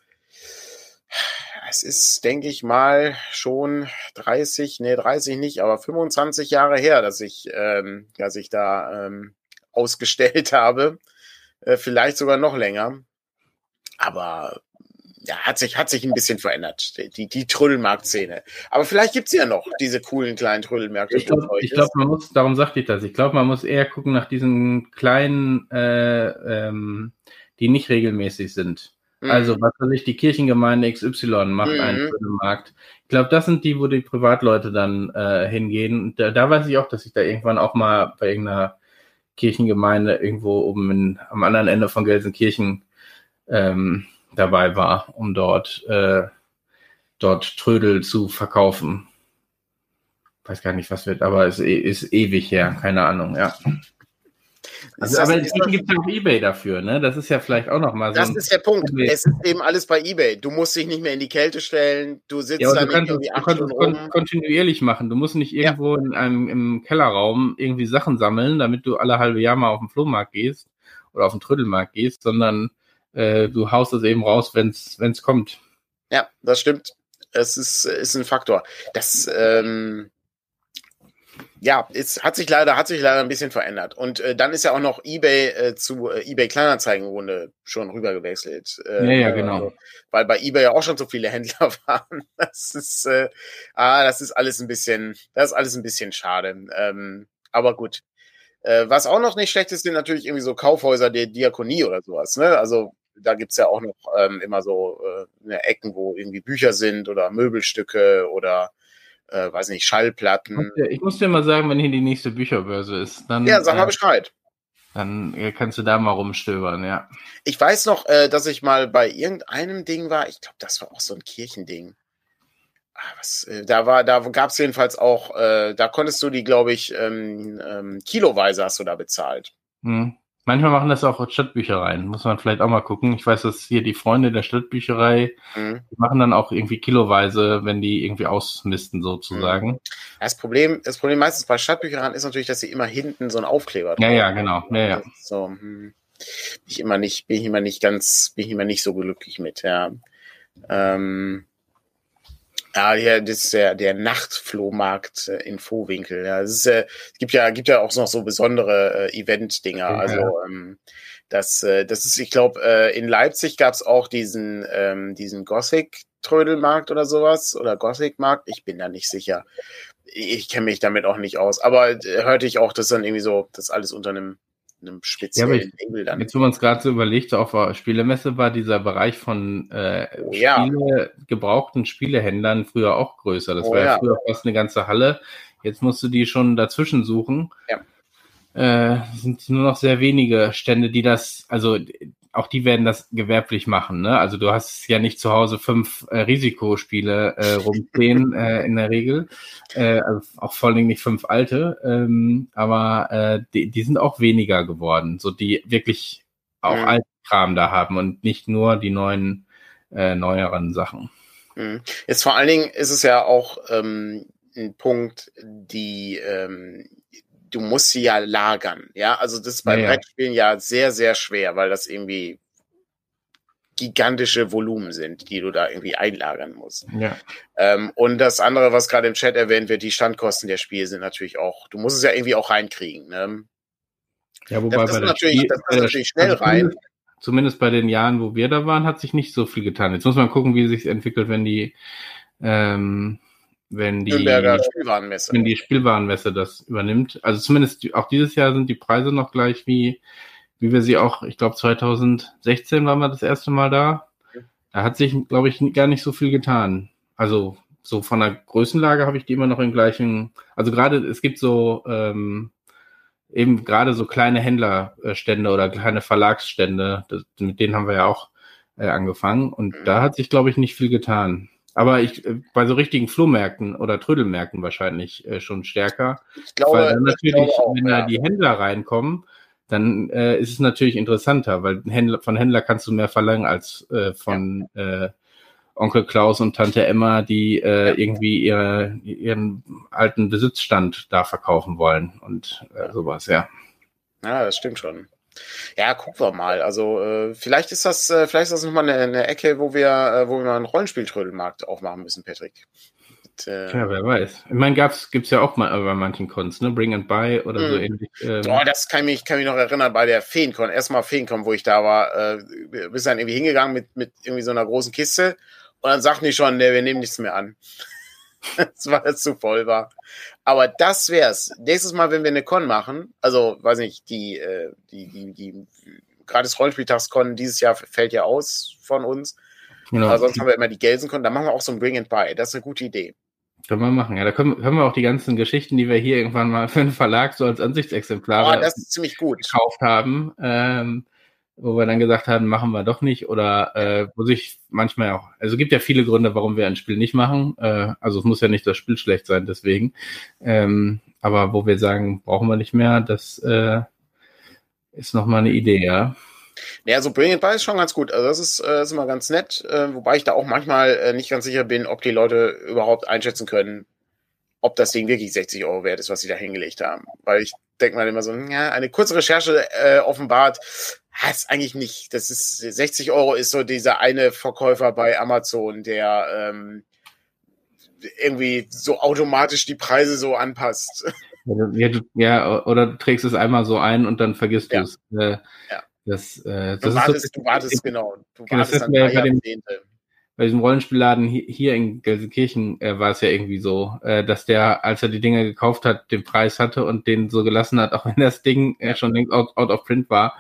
es ist, denke ich mal, schon 30, nee, 30 nicht, aber 25 Jahre her, dass ich, ähm, dass ich da ähm, ausgestellt habe. Äh, vielleicht sogar noch länger. Aber ja, hat sich, hat sich ein bisschen verändert, die, die Trödelmarkt-Szene. Aber vielleicht gibt's ja noch diese coolen kleinen Trödelmärkte. Ich glaube, glaub, man muss, darum sagte ich das, ich glaube, man muss eher gucken nach diesen kleinen, äh, ähm, die nicht regelmäßig sind. Mhm. Also, was weiß ich, die Kirchengemeinde XY macht mhm. einen Trödelmarkt. Ich glaube, das sind die, wo die Privatleute dann äh, hingehen. Da, da weiß ich auch, dass ich da irgendwann auch mal bei irgendeiner Kirchengemeinde irgendwo oben in, am anderen Ende von Gelsenkirchen ähm, dabei war, um dort, äh, dort Trödel zu verkaufen. Weiß gar nicht, was wird, aber es ist ewig her, keine Ahnung, ja. Also, aber inzwischen gibt es ja auch Ebay dafür, ne? Das ist ja vielleicht auch nochmal so. Das ist der Punkt. Problem. Es ist eben alles bei Ebay. Du musst dich nicht mehr in die Kälte stellen, du sitzt ja, da irgendwie du kannst es kon kontinuierlich machen. Du musst nicht irgendwo ja. in einem im Kellerraum irgendwie Sachen sammeln, damit du alle halbe Jahr mal auf den Flohmarkt gehst oder auf den Trödelmarkt gehst, sondern äh, du haust es eben raus, wenn es kommt. Ja, das stimmt. Es ist, ist ein Faktor. Das, ähm, ja, es hat sich leider, hat sich leider ein bisschen verändert. Und äh, dann ist ja auch noch eBay äh, zu äh, eBay Kleinanzeigenrunde schon rübergewechselt. Äh, ja, ja, genau. Also, weil bei eBay ja auch schon so viele Händler waren. Das ist, äh, ah, das ist alles ein bisschen, das ist alles ein bisschen schade. Ähm, aber gut. Äh, was auch noch nicht schlecht ist, sind natürlich irgendwie so Kaufhäuser der Diakonie oder sowas. Ne? Also da gibt's ja auch noch ähm, immer so äh, Ecken, wo irgendwie Bücher sind oder Möbelstücke oder äh, weiß nicht, Schallplatten. Ich muss dir mal sagen, wenn hier die nächste Bücherbörse ist, dann. Ja, sag mal äh, Bescheid. Dann äh, kannst du da mal rumstöbern, ja. Ich weiß noch, äh, dass ich mal bei irgendeinem Ding war, ich glaube, das war auch so ein Kirchending. Ah, was, äh, da war, da gab es jedenfalls auch, äh, da konntest du die, glaube ich, ähm, ähm, kiloweise hast du da bezahlt. Hm. Manchmal machen das auch Stadtbüchereien, muss man vielleicht auch mal gucken. Ich weiß, dass hier die Freunde der Stadtbücherei mhm. die machen dann auch irgendwie kiloweise, wenn die irgendwie ausmisten sozusagen. Mhm. Das Problem, das Problem meistens bei Stadtbüchereien ist natürlich, dass sie immer hinten so einen Aufkleber Ja, ja, genau. Ja, ja. So, hm, bin ich immer nicht, bin ich immer nicht ganz, bin ich immer nicht so glücklich mit, ja. Ähm, ja, ja, das ist der, der Nachtflohmarkt äh, in Vohwinkel. Ja, es ist, äh, gibt ja, gibt ja auch noch so besondere äh, Event-Dinger. Ja. Also ähm, das, äh, das ist, ich glaube, äh, in Leipzig gab es auch diesen, ähm, diesen Gothic-Trödelmarkt oder sowas oder Gothic-Markt. Ich bin da nicht sicher. Ich kenne mich damit auch nicht aus. Aber äh, hörte ich auch, dass dann irgendwie so, das alles unter einem einem speziellen ja, Label dann. Jetzt, wo man es gerade so überlegt, auf der Spielemesse war dieser Bereich von äh, oh, Spiele, gebrauchten Spielehändlern früher auch größer. Das oh, war ja, ja früher fast eine ganze Halle. Jetzt musst du die schon dazwischen suchen. Ja. Äh, sind nur noch sehr wenige Stände, die das, also auch die werden das gewerblich machen. Ne? Also du hast ja nicht zu Hause fünf äh, Risikospiele äh, rumstehen äh, in der Regel, äh, also auch vor allem nicht fünf alte, ähm, aber äh, die, die sind auch weniger geworden, so die wirklich auch mhm. alten Kram da haben und nicht nur die neuen äh, neueren Sachen. Mhm. Jetzt vor allen Dingen ist es ja auch ähm, ein Punkt, die ähm, du musst sie ja lagern. Ja, also das ist beim ja, Brettspielen ja sehr, sehr schwer, weil das irgendwie gigantische Volumen sind, die du da irgendwie einlagern musst. Ja. Ähm, und das andere, was gerade im Chat erwähnt wird, die Standkosten der Spiele sind natürlich auch, du musst es ja irgendwie auch reinkriegen. Ne? Ja, wobei das, das bei natürlich, Spiel, das ist natürlich schnell also rein. Zumindest, bei den Jahren, wo wir da waren, hat sich nicht so viel getan. Jetzt muss man gucken, wie es sich entwickelt, wenn die ähm, wenn die, Spielwarenmesse. wenn die Spielwarenmesse das übernimmt. Also zumindest auch dieses Jahr sind die Preise noch gleich wie, wie wir sie auch, ich glaube 2016 waren wir das erste Mal da. Da hat sich, glaube ich, gar nicht so viel getan. Also so von der Größenlage habe ich die immer noch im gleichen, also gerade es gibt so ähm, eben gerade so kleine Händlerstände oder kleine Verlagsstände, das, mit denen haben wir ja auch äh, angefangen und mhm. da hat sich, glaube ich, nicht viel getan. Aber ich, äh, bei so richtigen Flohmärkten oder Trödelmärkten wahrscheinlich äh, schon stärker. Ich glaube, weil dann natürlich, auch, wenn da die Händler reinkommen, dann äh, ist es natürlich interessanter, weil Händler, von Händler kannst du mehr verlangen als äh, von ja. äh, Onkel Klaus und Tante Emma, die äh, ja. irgendwie ihre, ihren alten Besitzstand da verkaufen wollen und äh, sowas, ja. Ja, das stimmt schon. Ja, gucken wir mal. Also äh, vielleicht ist das, äh, vielleicht ist das nochmal eine, eine Ecke, wo wir, äh, wo wir mal einen Rollenspieltrödelmarkt aufmachen müssen, Patrick. Mit, äh, ja, wer weiß. Ich meine, gab's, gibt's ja auch mal bei manchen Cons, ne? Bring and Buy oder mh. so hm. ähnlich. Ähm. Oh, das kann mich, kann mich noch erinnern bei der Feencon. Erstmal Feencon, wo ich da war, äh, bist dann irgendwie hingegangen mit, mit irgendwie so einer großen Kiste und dann sagten die schon, ne, wir nehmen nichts mehr an. das war jetzt zu voll war. Aber das wär's. Nächstes Mal, wenn wir eine Con machen, also weiß nicht, die, äh, die, die, die, das Rollenspieltags-Con dieses Jahr fällt ja aus von uns. Genau. Aber sonst haben wir immer die Gelsenkon, da machen wir auch so ein Bring and Buy. Das ist eine gute Idee. Können wir machen, ja. Da können, können wir auch die ganzen Geschichten, die wir hier irgendwann mal für einen Verlag so als Ansichtsexemplare oh, gekauft haben, ähm, wo wir dann gesagt haben, machen wir doch nicht oder äh, wo sich manchmal auch, also gibt ja viele Gründe, warum wir ein Spiel nicht machen. Äh, also es muss ja nicht das Spiel schlecht sein, deswegen. Ähm, aber wo wir sagen, brauchen wir nicht mehr, das äh, ist nochmal eine Idee, ja. Ja, so Bring It By ist schon ganz gut. Also das ist, äh, ist immer ganz nett, äh, wobei ich da auch manchmal äh, nicht ganz sicher bin, ob die Leute überhaupt einschätzen können, ob das Ding wirklich 60 Euro wert ist, was sie da hingelegt haben. Weil ich denke mal immer so, ja, eine kurze Recherche äh, offenbart, ist eigentlich nicht. Das ist 60 Euro ist so dieser eine Verkäufer bei Amazon, der ähm, irgendwie so automatisch die Preise so anpasst. Ja, du, ja, oder du trägst es einmal so ein und dann vergisst ja. du es. Äh, ja. Das, äh, das du, wartest, so, du wartest, genau. Du wartest dann bei dem, bei diesem Rollenspielladen hier in Gelsenkirchen äh, war es ja irgendwie so, äh, dass der, als er die Dinge gekauft hat, den Preis hatte und den so gelassen hat, auch wenn das Ding äh, schon längst out, out of print war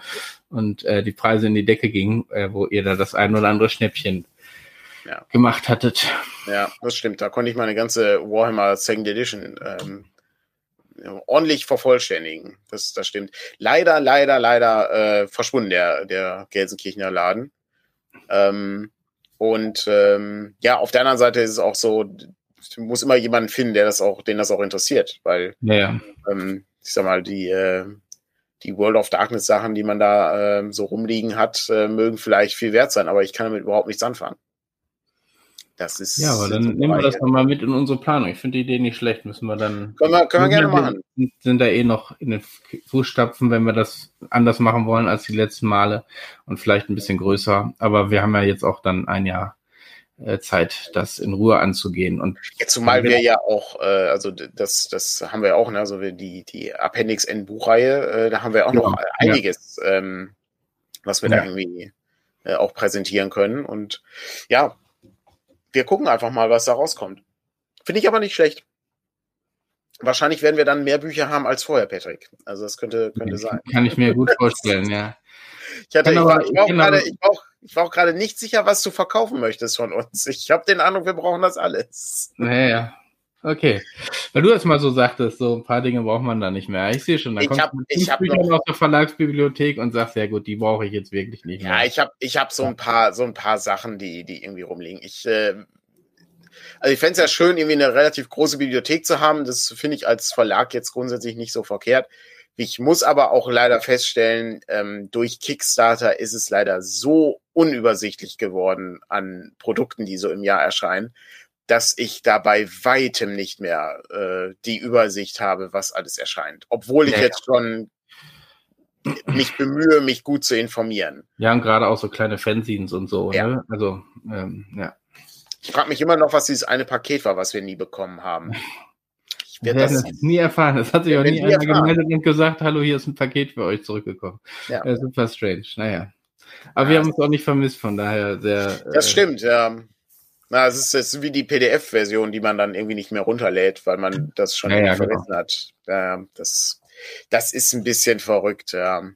und äh, die Preise in die Decke gingen, äh, wo ihr da das ein oder andere Schnäppchen ja. gemacht hattet. Ja, das stimmt. Da konnte ich meine ganze Warhammer Second Edition ähm, ordentlich vervollständigen. Das, das stimmt. Leider, leider, leider äh, verschwunden der, der Gelsenkirchener Laden. Ähm, und ähm, ja, auf der anderen Seite ist es auch so, muss immer jemanden finden, der das auch, den das auch interessiert, weil ja. ähm, ich sag mal, die, äh, die World of Darkness Sachen, die man da äh, so rumliegen hat, äh, mögen vielleicht viel wert sein, aber ich kann damit überhaupt nichts anfangen. Das ist. Ja, aber dann nehmen wir das nochmal mit in unsere Planung. Ich finde die Idee nicht schlecht. Müssen wir dann. Können wir, können wir gerne machen. Sind da eh noch in den Fußstapfen, wenn wir das anders machen wollen als die letzten Male und vielleicht ein bisschen größer. Aber wir haben ja jetzt auch dann ein Jahr Zeit, das in Ruhe anzugehen. Und ja, zumal wir ja auch, äh, also das, das haben wir auch, ne, also wir die, die Appendix N Buchreihe, äh, da haben wir auch ja, noch einiges, ja. ähm, was wir da irgendwie äh, auch präsentieren können. Und ja, wir gucken einfach mal, was da rauskommt. Finde ich aber nicht schlecht. Wahrscheinlich werden wir dann mehr Bücher haben als vorher, Patrick. Also das könnte, könnte sein. Kann ich mir gut vorstellen, ja. Ich, hatte, ich, war, ich, war auch gerade, ich, war auch, ich war auch gerade nicht sicher, was du verkaufen möchtest von uns. Ich habe den Eindruck, wir brauchen das alles. Naja, okay. Weil du das mal so sagtest, so ein paar Dinge braucht man da nicht mehr. Ich sehe schon, da kommt hab, ich hab Bücher aus der Verlagsbibliothek und sagst, ja gut, die brauche ich jetzt wirklich nicht mehr. Ja, ich habe ich hab so ein paar so ein paar Sachen, die, die irgendwie rumliegen. Ich äh, also ich fände es ja schön, irgendwie eine relativ große Bibliothek zu haben. Das finde ich als Verlag jetzt grundsätzlich nicht so verkehrt. Ich muss aber auch leider feststellen, ähm, durch Kickstarter ist es leider so unübersichtlich geworden an Produkten, die so im Jahr erscheinen, dass ich da bei weitem nicht mehr äh, die Übersicht habe, was alles erscheint. Obwohl ich ja, jetzt schon mich bemühe, mich gut zu informieren. Ja, und gerade auch so kleine Fanzines und so. Ja. Ne? Also, ähm, ja. Ich frage mich immer noch, was dieses eine Paket war, was wir nie bekommen haben. Wir werden es nie erfahren. Es hat sich auch nie einer gemeldet und gesagt, hallo, hier ist ein Paket für euch zurückgekommen. Ja. Äh, super strange. Naja. Aber ja, wir haben es auch nicht vermisst, von daher sehr. Das äh, stimmt, ja. Na, es ist, es ist wie die PDF-Version, die man dann irgendwie nicht mehr runterlädt, weil man das schon ja, ja, vergessen genau. hat. Ja, das, das ist ein bisschen verrückt, ja.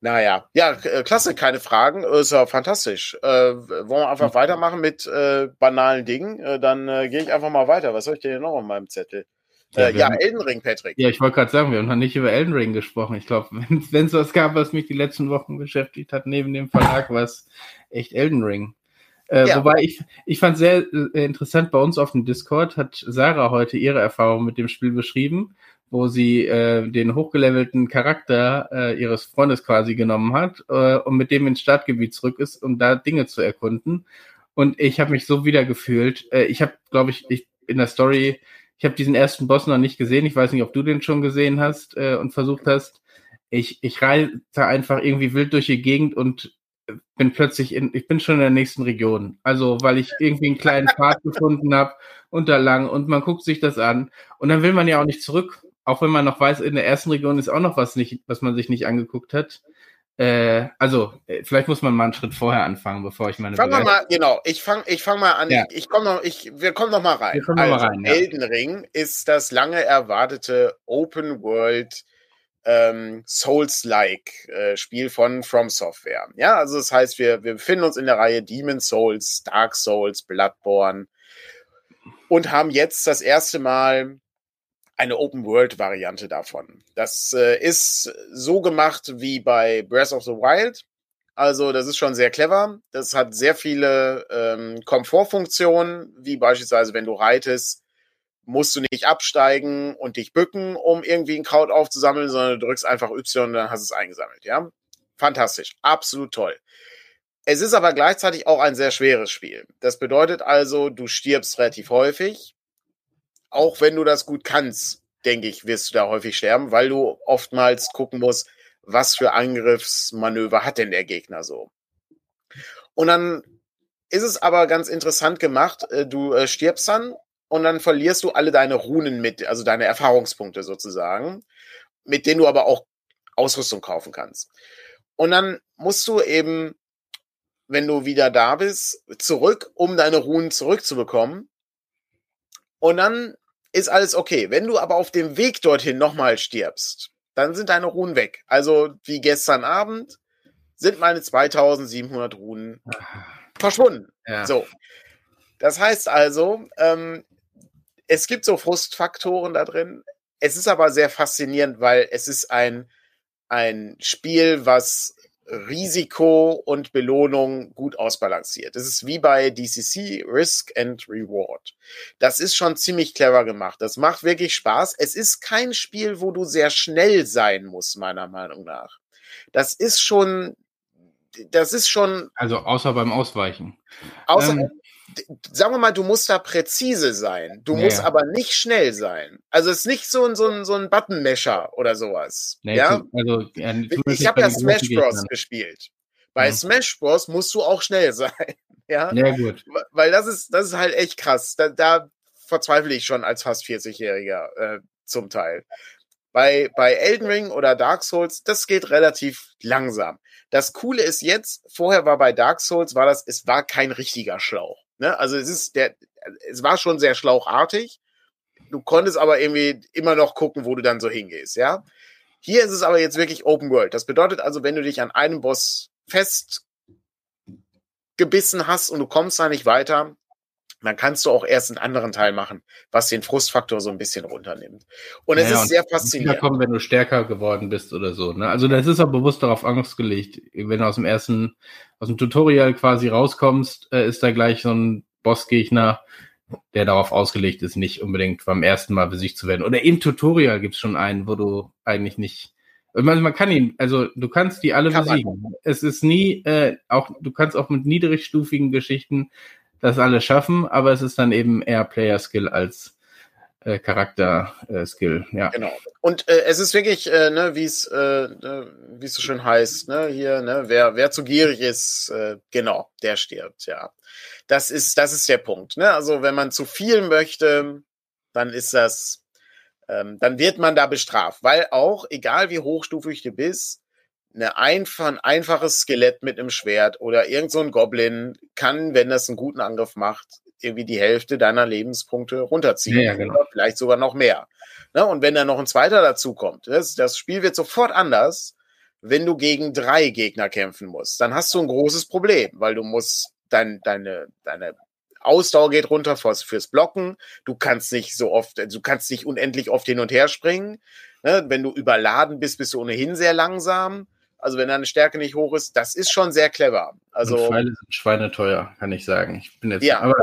Naja, ja, äh, klasse, keine Fragen. Ist ja fantastisch. Äh, wollen wir einfach weitermachen mit äh, banalen Dingen? Äh, dann äh, gehe ich einfach mal weiter. Was soll ich denn hier noch auf meinem Zettel? Ja, äh, ja Elden Ring, Patrick. Ja, ich wollte gerade sagen, wir haben noch nicht über Elden Ring gesprochen. Ich glaube, wenn es was gab, was mich die letzten Wochen beschäftigt hat, neben dem Verlag, war es echt Elden Ring. Äh, ja. Wobei ich, ich fand sehr äh, interessant, bei uns auf dem Discord hat Sarah heute ihre Erfahrung mit dem Spiel beschrieben, wo sie äh, den hochgelevelten Charakter äh, ihres Freundes quasi genommen hat äh, und mit dem ins Stadtgebiet zurück ist, um da Dinge zu erkunden. Und ich habe mich so wieder gefühlt. Äh, ich habe, glaube ich, ich, in der Story ich habe diesen ersten Boss noch nicht gesehen. Ich weiß nicht, ob du den schon gesehen hast äh, und versucht hast. Ich, ich reite einfach irgendwie wild durch die Gegend und bin plötzlich in, ich bin schon in der nächsten Region. Also, weil ich irgendwie einen kleinen Pfad gefunden habe und da lang und man guckt sich das an und dann will man ja auch nicht zurück, auch wenn man noch weiß, in der ersten Region ist auch noch was nicht, was man sich nicht angeguckt hat. Äh, also, äh, vielleicht muss man mal einen Schritt vorher anfangen, bevor ich meine. Fangen wir mal, genau. Ich fange ich fang mal an. Ja. Ich, komme noch, ich, wir kommen noch mal rein. Wir kommen also, mal rein. Ja. Elden Ring ist das lange erwartete Open World ähm, Souls-like äh, Spiel von From Software. Ja, also das heißt, wir, wir befinden uns in der Reihe Demon Souls, Dark Souls, Bloodborne und haben jetzt das erste Mal eine Open-World-Variante davon. Das äh, ist so gemacht wie bei Breath of the Wild. Also das ist schon sehr clever. Das hat sehr viele ähm, Komfortfunktionen, wie beispielsweise, wenn du reitest, musst du nicht absteigen und dich bücken, um irgendwie ein Kraut aufzusammeln, sondern du drückst einfach Y und dann hast du es eingesammelt. Ja, fantastisch, absolut toll. Es ist aber gleichzeitig auch ein sehr schweres Spiel. Das bedeutet also, du stirbst relativ häufig auch wenn du das gut kannst, denke ich, wirst du da häufig sterben, weil du oftmals gucken musst, was für Angriffsmanöver hat denn der Gegner so. Und dann ist es aber ganz interessant gemacht. Äh, du äh, stirbst dann und dann verlierst du alle deine Runen mit, also deine Erfahrungspunkte sozusagen, mit denen du aber auch Ausrüstung kaufen kannst. Und dann musst du eben, wenn du wieder da bist, zurück, um deine Runen zurückzubekommen. Und dann ist alles okay. Wenn du aber auf dem Weg dorthin nochmal stirbst, dann sind deine Runen weg. Also wie gestern Abend sind meine 2700 Runen verschwunden. Ja. So. Das heißt also, ähm, es gibt so Frustfaktoren da drin. Es ist aber sehr faszinierend, weil es ist ein, ein Spiel, was Risiko und Belohnung gut ausbalanciert. Das ist wie bei DCC, Risk and Reward. Das ist schon ziemlich clever gemacht. Das macht wirklich Spaß. Es ist kein Spiel, wo du sehr schnell sein musst, meiner Meinung nach. Das ist schon, das ist schon. Also außer beim Ausweichen. Außer, ähm, sagen wir mal, du musst da präzise sein. Du ja, musst aber nicht schnell sein. Also es ist nicht so ein, so ein, so ein Button-Mesher oder sowas. Nee, ja? Also, ja, ich habe ja Smash Bros. gespielt. Bei ja. Smash Bros. musst du auch schnell sein. Ja, ja gut. Weil das ist, das ist halt echt krass. Da, da verzweifle ich schon als fast 40-Jähriger äh, zum Teil. Bei, bei Elden Ring oder Dark Souls, das geht relativ langsam. Das Coole ist jetzt, vorher war bei Dark Souls, war das, es war kein richtiger Schlauch. Ne? Also es ist der, es war schon sehr schlauchartig. Du konntest aber irgendwie immer noch gucken, wo du dann so hingehst, ja. Hier ist es aber jetzt wirklich Open World. Das bedeutet also, wenn du dich an einem Boss festgebissen hast und du kommst da nicht weiter, dann kannst du auch erst einen anderen Teil machen, was den Frustfaktor so ein bisschen runternimmt. Und es naja, ist sehr faszinierend. Kommen, wenn du stärker geworden bist oder so. Ne? Also das ist auch bewusst darauf Angst gelegt. Wenn du aus dem ersten, aus dem Tutorial quasi rauskommst, äh, ist da gleich so ein Bossgegner, der darauf ausgelegt ist, nicht unbedingt beim ersten Mal besiegt zu werden. Oder im Tutorial gibt es schon einen, wo du eigentlich nicht man, man kann ihn, also du kannst die alle kann besiegen. Man. Es ist nie, äh, auch du kannst auch mit niedrigstufigen Geschichten das alle schaffen, aber es ist dann eben eher Player-Skill als äh, Charakter-Skill, ja. Genau. Und äh, es ist wirklich, äh, ne, wie es, äh, ne, wie es so schön heißt, ne, hier, ne, wer, wer zu gierig ist, äh, genau, der stirbt, ja. Das ist, das ist der Punkt, ne? Also wenn man zu viel möchte, dann ist das, ähm, dann wird man da bestraft, weil auch, egal wie hochstufig du bist, eine einfach, ein einfaches Skelett mit einem Schwert oder irgend so ein Goblin kann, wenn das einen guten Angriff macht, irgendwie die Hälfte deiner Lebenspunkte runterziehen. Ja, genau. Vielleicht sogar noch mehr. Ne? Und wenn dann noch ein zweiter dazukommt, das, das Spiel wird sofort anders, wenn du gegen drei Gegner kämpfen musst. Dann hast du ein großes Problem, weil du musst dein, deine, deine Ausdauer geht runter fürs, fürs Blocken. Du kannst nicht so oft, du kannst nicht unendlich oft hin und her springen. Ne? Wenn du überladen bist, bist du ohnehin sehr langsam. Also wenn deine Stärke nicht hoch ist, das ist schon sehr clever. Also und Pfeile sind schweineteuer, kann ich sagen. Ich bin jetzt, ja. aber,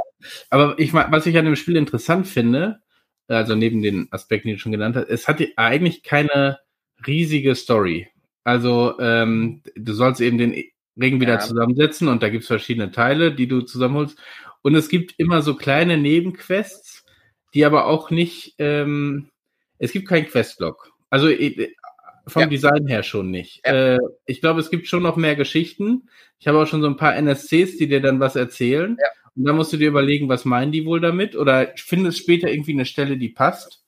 aber ich, was ich an dem Spiel interessant finde, also neben den Aspekten, die du schon genannt hast, es hat eigentlich keine riesige Story. Also ähm, du sollst eben den Ring wieder ja. zusammensetzen und da gibt's verschiedene Teile, die du zusammenholst. Und es gibt immer so kleine Nebenquests, die aber auch nicht, ähm, es gibt keinen Questblock. Also vom ja. Design her schon nicht. Ja. Äh, ich glaube, es gibt schon noch mehr Geschichten. Ich habe auch schon so ein paar NSCs, die dir dann was erzählen. Ja. Und dann musst du dir überlegen, was meinen die wohl damit? Oder findest später irgendwie eine Stelle, die passt.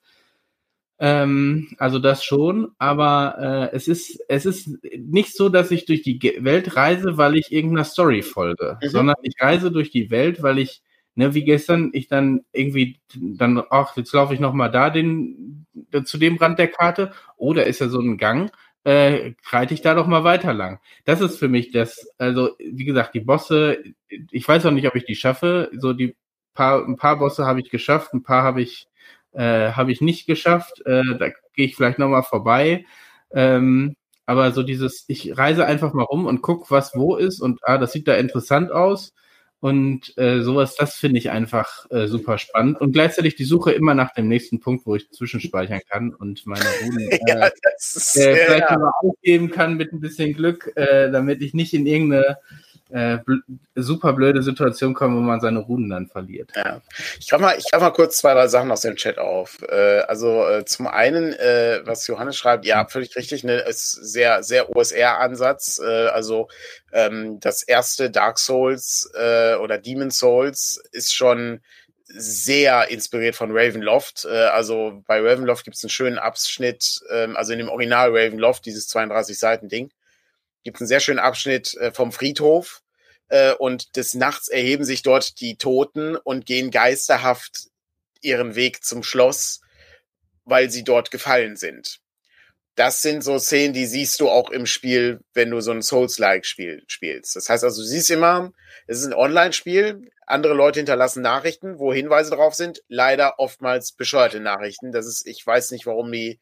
Ähm, also das schon, aber äh, es ist es ist nicht so, dass ich durch die Welt reise, weil ich irgendeiner Story folge, mhm. sondern ich reise durch die Welt, weil ich ne, wie gestern ich dann irgendwie dann ach jetzt laufe ich noch mal da den zu dem Rand der Karte oder ist ja so ein Gang äh, reite ich da doch mal weiter lang. Das ist für mich das, also wie gesagt, die Bosse, ich weiß auch nicht, ob ich die schaffe. So die paar, ein paar Bosse habe ich geschafft, ein paar habe ich äh, habe ich nicht geschafft. Äh, da gehe ich vielleicht nochmal vorbei. Ähm, aber so dieses, ich reise einfach mal rum und guck, was wo ist und ah, das sieht da interessant aus. Und äh, sowas, das finde ich einfach äh, super spannend. Und gleichzeitig die Suche immer nach dem nächsten Punkt, wo ich zwischenspeichern kann und meine Runen äh, ja, äh, vielleicht ja. mal aufgeben kann mit ein bisschen Glück, äh, damit ich nicht in irgendeine äh, bl super blöde Situation kommen, wo man seine Runen dann verliert. Ja. Ich greife mal, ich mal kurz zwei, drei Sachen aus dem Chat auf. Äh, also äh, zum einen, äh, was Johannes schreibt, ja, völlig richtig, ne, ist sehr, sehr OSR-Ansatz. Äh, also ähm, das erste Dark Souls äh, oder Demon Souls ist schon sehr inspiriert von Ravenloft. Äh, also bei Ravenloft gibt es einen schönen Abschnitt, ähm, also in dem Original Ravenloft, dieses 32 Seiten Ding gibt es einen sehr schönen Abschnitt äh, vom Friedhof äh, und des Nachts erheben sich dort die Toten und gehen geisterhaft ihren Weg zum Schloss, weil sie dort gefallen sind. Das sind so Szenen, die siehst du auch im Spiel, wenn du so ein Souls-like-Spiel spielst. Das heißt also, du siehst immer, es ist ein Online-Spiel, andere Leute hinterlassen Nachrichten, wo Hinweise drauf sind, leider oftmals bescheuerte Nachrichten. Das ist, ich weiß nicht, warum die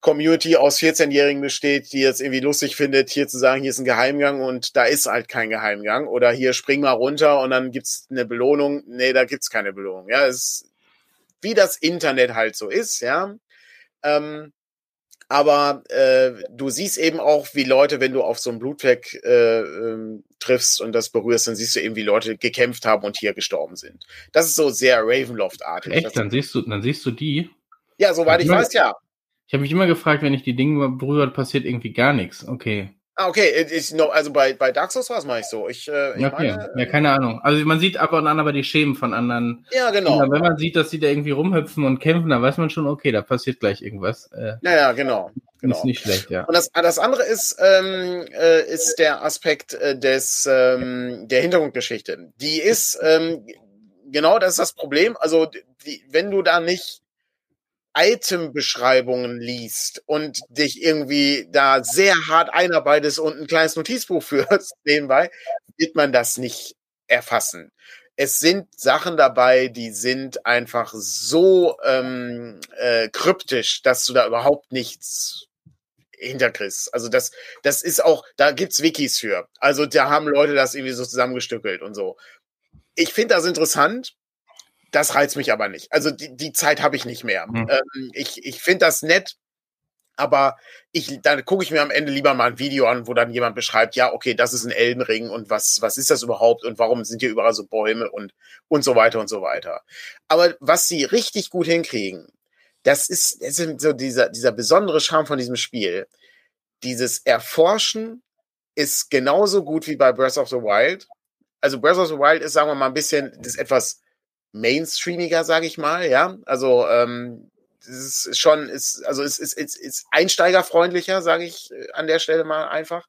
Community aus 14-Jährigen besteht, die jetzt irgendwie lustig findet, hier zu sagen, hier ist ein Geheimgang und da ist halt kein Geheimgang. Oder hier spring mal runter und dann gibt's eine Belohnung. Nee, da gibt's keine Belohnung. Ja, es ist wie das Internet halt so ist, ja. Ähm, aber äh, du siehst eben auch, wie Leute, wenn du auf so einen Blutfleck äh, äh, triffst und das berührst, dann siehst du eben, wie Leute gekämpft haben und hier gestorben sind. Das ist so sehr Ravenloft-artig. Echt? Dann siehst du, dann siehst du die? Ja, soweit ich weiß, ja. Ich habe mich immer gefragt, wenn ich die Dinge berühre, passiert irgendwie gar nichts. Okay. Ah, okay, ich, no, also bei, bei Dark Souls war es mal ich so. Ich, äh, ich ja, okay. meine, ja, keine Ahnung. Also man sieht ab und an aber die Schemen von anderen. Ja, genau. Wenn man sieht, dass sie da irgendwie rumhüpfen und kämpfen, dann weiß man schon, okay, da passiert gleich irgendwas. Äh, ja, ja, genau. genau. Ist nicht schlecht, ja. Und das, das andere ist, ähm, äh, ist der Aspekt äh, des, ähm, der Hintergrundgeschichte. Die ist, ähm, genau das ist das Problem. Also, die, wenn du da nicht Item-Beschreibungen liest und dich irgendwie da sehr hart einarbeitest und ein kleines Notizbuch führst nebenbei, wird man das nicht erfassen. Es sind Sachen dabei, die sind einfach so ähm, äh, kryptisch, dass du da überhaupt nichts hinterkriegst. Also das, das ist auch, da gibt's Wikis für. Also da haben Leute das irgendwie so zusammengestückelt und so. Ich finde das interessant. Das reizt mich aber nicht. Also die, die Zeit habe ich nicht mehr. Mhm. Ähm, ich ich finde das nett, aber ich, dann gucke ich mir am Ende lieber mal ein Video an, wo dann jemand beschreibt, ja, okay, das ist ein Eldenring und was, was ist das überhaupt und warum sind hier überall so Bäume und, und so weiter und so weiter. Aber was sie richtig gut hinkriegen, das ist, das ist so dieser, dieser besondere Charme von diesem Spiel. Dieses Erforschen ist genauso gut wie bei Breath of the Wild. Also Breath of the Wild ist, sagen wir mal, ein bisschen, das etwas mainstreamiger, sage ich mal, ja. Also ähm, es ist schon, ist, also es ist, ist, ist einsteigerfreundlicher, sage ich äh, an der Stelle mal einfach.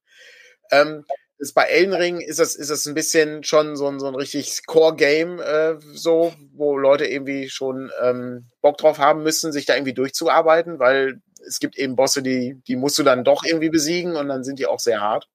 Ähm, ist bei Elden Ring ist das, ist das ein bisschen schon so ein, so ein richtig Core-Game, äh, so, wo Leute irgendwie schon ähm, Bock drauf haben müssen, sich da irgendwie durchzuarbeiten, weil es gibt eben Bosse, die, die musst du dann doch irgendwie besiegen und dann sind die auch sehr hart.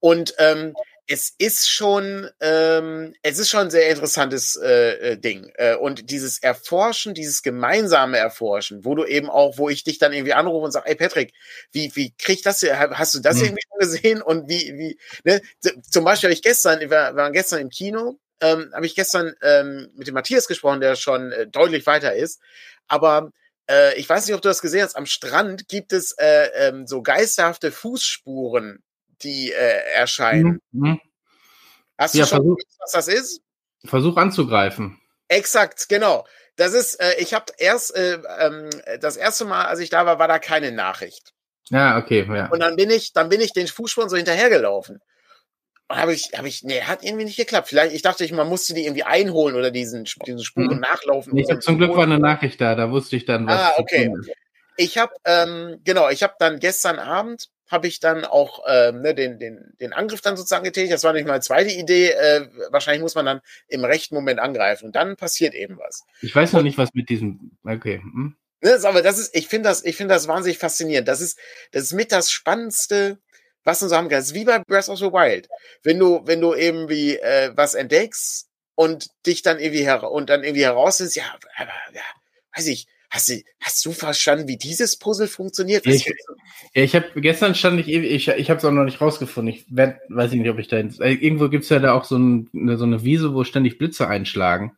Und ähm, es ist schon, ähm, es ist schon ein sehr interessantes äh, äh, Ding. Äh, und dieses Erforschen, dieses gemeinsame Erforschen, wo du eben auch, wo ich dich dann irgendwie anrufe und sage, ey Patrick, wie, wie krieg ich das hier? Hast du das mhm. irgendwie schon gesehen? Und wie, wie, ne? Zum Beispiel habe ich gestern, wir waren gestern im Kino, ähm, habe ich gestern ähm, mit dem Matthias gesprochen, der schon äh, deutlich weiter ist. Aber äh, ich weiß nicht, ob du das gesehen hast, am Strand gibt es äh, ähm, so geisterhafte Fußspuren die äh, erscheinen. Mhm. Hast du ja, schon versuch, gewusst, was das ist? Versuch anzugreifen. Exakt, genau. Das ist, äh, ich habe erst äh, ähm, das erste Mal, als ich da war, war da keine Nachricht. Ja, okay, ja. Und dann bin ich, dann bin ich den Fußspuren so hinterhergelaufen. Und habe ich, habe ich, nee, hat irgendwie nicht geklappt. Vielleicht, ich dachte, ich, man musste die irgendwie einholen oder diesen, diesen Spuren mhm. nachlaufen. Ich hab, zum Glück war eine Nachricht da, da wusste ich dann, was. Ah, okay. Ich habe, ähm, genau, ich habe dann gestern Abend habe ich dann auch ähm, ne, den, den, den Angriff dann sozusagen getätigt. Das war nicht meine zweite Idee. Äh, wahrscheinlich muss man dann im rechten Moment angreifen und dann passiert eben was. Ich weiß noch nicht, was mit diesem. Okay. Hm. Ne, aber das ist, ich finde das, ich finde das wahnsinnig faszinierend. Das ist, das ist mit das Spannendste, was so haben kannst. Wie bei Breath of the Wild. Wenn du, wenn du eben wie äh, was entdeckst und dich dann irgendwie her und dann irgendwie herausfindest, ja, aber, ja, weiß ich, Hast du, hast du verstanden, wie dieses Puzzle funktioniert? Ich, ja, ich habe gestern stand ich ich, ich habe es auch noch nicht rausgefunden. Ich werd, weiß ich nicht, ob ich da äh, irgendwo gibt's ja da auch so, ein, so eine Wiese, wo ständig Blitze einschlagen.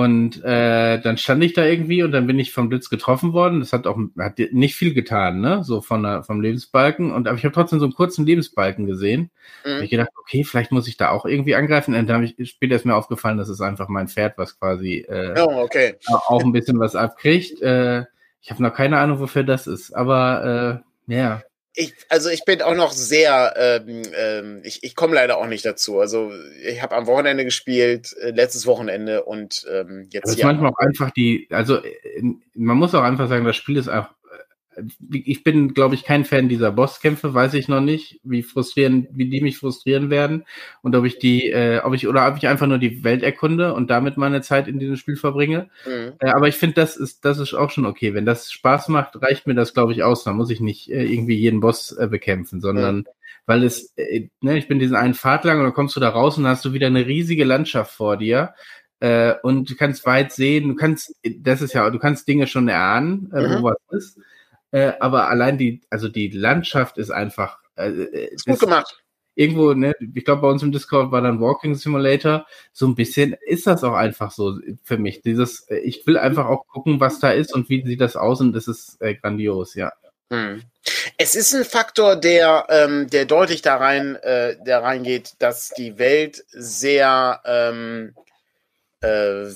Und äh, dann stand ich da irgendwie und dann bin ich vom Blitz getroffen worden. Das hat auch hat nicht viel getan, ne? So von der, vom Lebensbalken. Und aber ich habe trotzdem so einen kurzen Lebensbalken gesehen. Mhm. Hab ich gedacht, okay, vielleicht muss ich da auch irgendwie angreifen. Und dann habe ich später ist mir aufgefallen, das ist einfach mein Pferd, was quasi äh, oh, okay. auch ein bisschen was abkriegt. Äh, ich habe noch keine Ahnung, wofür das ist. Aber äh, ja ich, also ich bin auch noch sehr, ähm, ähm, ich, ich komme leider auch nicht dazu. Also ich habe am Wochenende gespielt, äh, letztes Wochenende und ähm, jetzt. Das ist manchmal auch einfach die, also äh, man muss auch einfach sagen, das Spiel ist auch ich bin, glaube ich, kein Fan dieser Bosskämpfe, weiß ich noch nicht, wie frustrieren, wie die mich frustrieren werden und ob ich die, äh, ob ich oder ob ich einfach nur die Welt erkunde und damit meine Zeit in diesem Spiel verbringe. Mhm. Äh, aber ich finde, das ist, das ist auch schon okay. Wenn das Spaß macht, reicht mir das, glaube ich, aus. Dann muss ich nicht äh, irgendwie jeden Boss äh, bekämpfen, sondern mhm. weil es, äh, ne, ich bin diesen einen Pfad lang und dann kommst du da raus und hast du wieder eine riesige Landschaft vor dir äh, und du kannst weit sehen, du kannst, das ist ja, du kannst Dinge schon erahnen, äh, mhm. wo was ist Äh, aber allein die, also die Landschaft ist einfach. Äh, äh ist gut gemacht. Irgendwo, ne, ich glaube, bei uns im Discord war dann Walking Simulator. So ein bisschen ist das auch einfach so für mich. Dieses, äh, ich will einfach auch gucken, was da ist und wie sieht das aus und das ist äh, grandios, ja. Hm. Es ist ein Faktor, der, ähm, der deutlich da rein, äh, der reingeht, dass die Welt sehr, ähm, äh,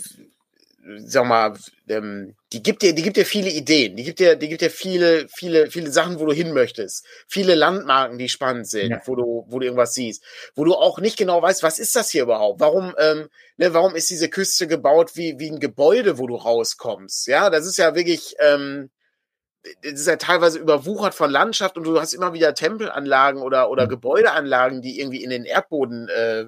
sag mal, ähm, die gibt dir, die gibt dir viele Ideen, die gibt dir, die gibt dir viele, viele, viele Sachen, wo du hin möchtest, viele Landmarken, die spannend sind, ja. wo du, wo du irgendwas siehst, wo du auch nicht genau weißt, was ist das hier überhaupt? Warum, ähm, ne, warum ist diese Küste gebaut wie wie ein Gebäude, wo du rauskommst? Ja, das ist ja wirklich, ähm, das ist ja teilweise überwuchert von Landschaft und du hast immer wieder Tempelanlagen oder, oder mhm. Gebäudeanlagen, die irgendwie in den Erdboden äh,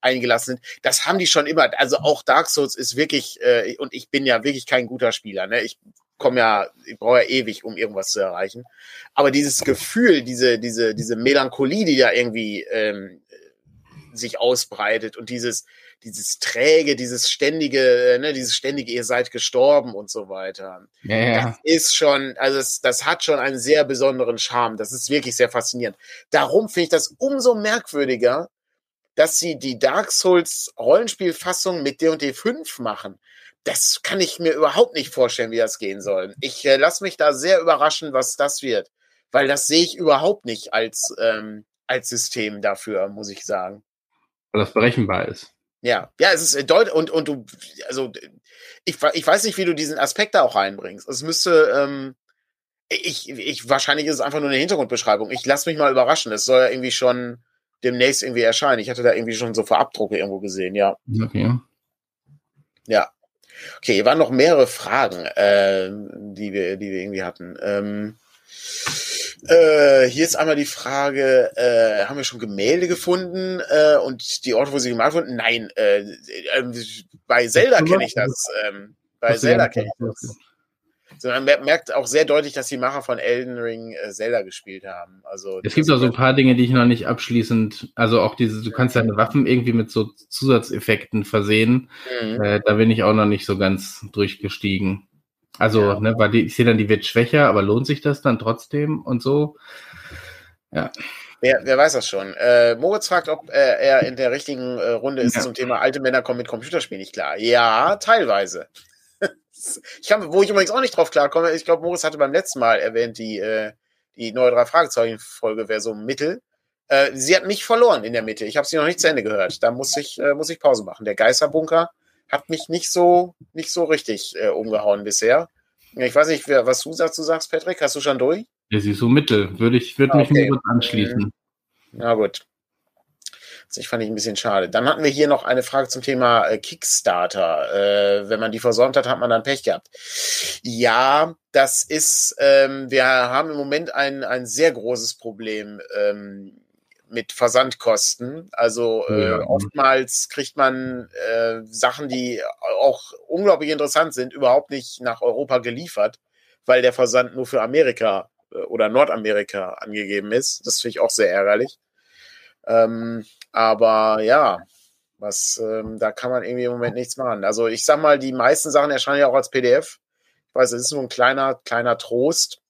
eingelassen sind. Das haben die schon immer. Also auch Dark Souls ist wirklich, äh, und ich bin ja wirklich kein guter Spieler. Ne? Ich komme ja, ich brauche ja ewig, um irgendwas zu erreichen. Aber dieses Gefühl, diese, diese, diese Melancholie, die da irgendwie ähm, sich ausbreitet und dieses, dieses träge, dieses ständige, ne, dieses ständige, ihr seid gestorben und so weiter. Ja, ja. Das ist schon, also es, das hat schon einen sehr besonderen Charme. Das ist wirklich sehr faszinierend. Darum finde ich das umso merkwürdiger, dass sie die Dark Souls Rollenspielfassung mit D&D 5 machen. Das kann ich mir überhaupt nicht vorstellen, wie das gehen soll. Ich äh, lasse mich da sehr überraschen, was das wird, weil das sehe ich überhaupt nicht als ähm, als System dafür, muss ich sagen. Weil das berechenbar ist. Ja, ja, es ist äh, deutlich und und du, also ich, ich weiß nicht, wie du diesen Aspekt da auch reinbringst. Es müsste, ähm, ich, ich, wahrscheinlich ist es einfach nur eine Hintergrundbeschreibung. Ich lasse mich mal überraschen. Es soll ja irgendwie schon demnächst irgendwie erscheinen. Ich hatte da irgendwie schon so Vorabdrucke irgendwo gesehen, ja. Okay. Ja. Okay, hier waren noch mehrere Fragen, äh, die wir, die wir irgendwie hatten. Ähm, äh, hier ist einmal die Frage, äh, haben wir schon Gemälde gefunden äh, und die Orte, wo sie gemalt wurden? Nein, äh, äh, bei Zelda kenne ich das. Ähm, bei Zelda kenne ich das. So, man merkt auch sehr deutlich, dass die Macher von Elden Ring äh, Zelda gespielt haben. Also es gibt auch so ein paar Dinge, die ich noch nicht abschließend, also auch diese, du kannst deine Waffen irgendwie mit so Zusatzeffekten versehen. Mhm. Äh, da bin ich auch noch nicht so ganz durchgestiegen. Also, ja. ne, weil die, ich sehe dann, die wird schwächer, aber lohnt sich das dann trotzdem und so? Ja. Wer, wer weiß das schon? Äh, Moritz fragt, ob äh, er in der richtigen äh, Runde ist ja. zum Thema alte Männer kommen mit Computerspielen nicht klar. Ja, teilweise. ich kann, wo ich übrigens auch nicht drauf klarkomme, ich glaube, Moritz hatte beim letzten Mal erwähnt, die, äh, die neue drei Fragezeichen-Folge wäre so Mittel. Äh, sie hat mich verloren in der Mitte. Ich habe sie noch nicht zu Ende gehört. Da muss ich, äh, muss ich Pause machen. Der Geisterbunker hat mich nicht so, nicht so richtig äh, umgehauen bisher. Ich weiß nicht, wer, was du dazu sagst, Patrick. Hast du schon durch? Ja, sie ist so mittel. Würde ich, würde okay. mich nur anschließen. Na gut. Das fand ich ein bisschen schade. Dann hatten wir hier noch eine Frage zum Thema äh, Kickstarter. Äh, wenn man die versäumt hat, hat man dann Pech gehabt. Ja, das ist, ähm, wir haben im Moment ein, ein sehr großes Problem. Ähm, mit Versandkosten. Also äh, oftmals kriegt man äh, Sachen, die auch unglaublich interessant sind, überhaupt nicht nach Europa geliefert, weil der Versand nur für Amerika äh, oder Nordamerika angegeben ist. Das finde ich auch sehr ärgerlich. Ähm, aber ja, was, ähm, da kann man irgendwie im Moment nichts machen. Also ich sag mal, die meisten Sachen erscheinen ja auch als PDF. Ich weiß, es ist nur ein kleiner, kleiner Trost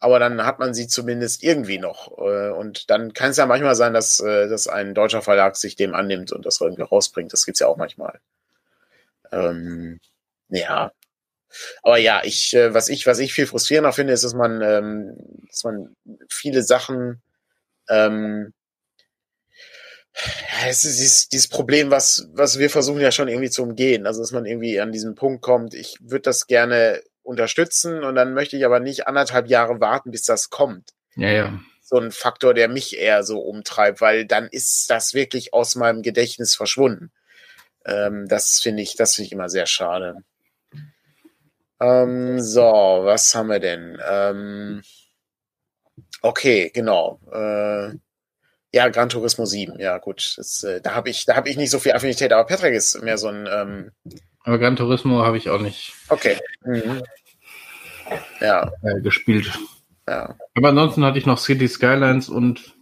aber dann hat man sie zumindest irgendwie noch. Äh, und dann kann es ja manchmal sein, dass, äh, dass ein deutscher Verlag sich dem annimmt und das irgendwie rausbringt. Das gibt's ja auch manchmal. Ähm, ja. Aber ja, ich, äh, was ich, was ich viel frustrierender finde, ist, dass man, ähm, dass man viele Sachen, ähm, ja, es ist dieses, dieses Problem, was, was wir versuchen ja schon irgendwie zu umgehen. Also, dass man irgendwie an diesen Punkt kommt. Ich würde das gerne unterstützen und dann möchte ich aber nicht anderthalb Jahre warten, bis das kommt. Ja, ja. So ein Faktor, der mich eher so umtreibt, weil dann ist das wirklich aus meinem Gedächtnis verschwunden. Ähm, das finde ich, das finde ich immer sehr schade. Ähm, so, was haben wir denn? Ähm, okay, genau. Äh, ja, Gran Turismo 7, ja gut. Das, äh, da habe ich, da habe ich nicht so viel Affinität, aber Patrick ist mehr so ein ähm, aber Gran Turismo habe ich auch nicht. Okay. Mhm. Ja. Äh, gespielt. Ja. Aber ansonsten hatte ich noch City Skylines und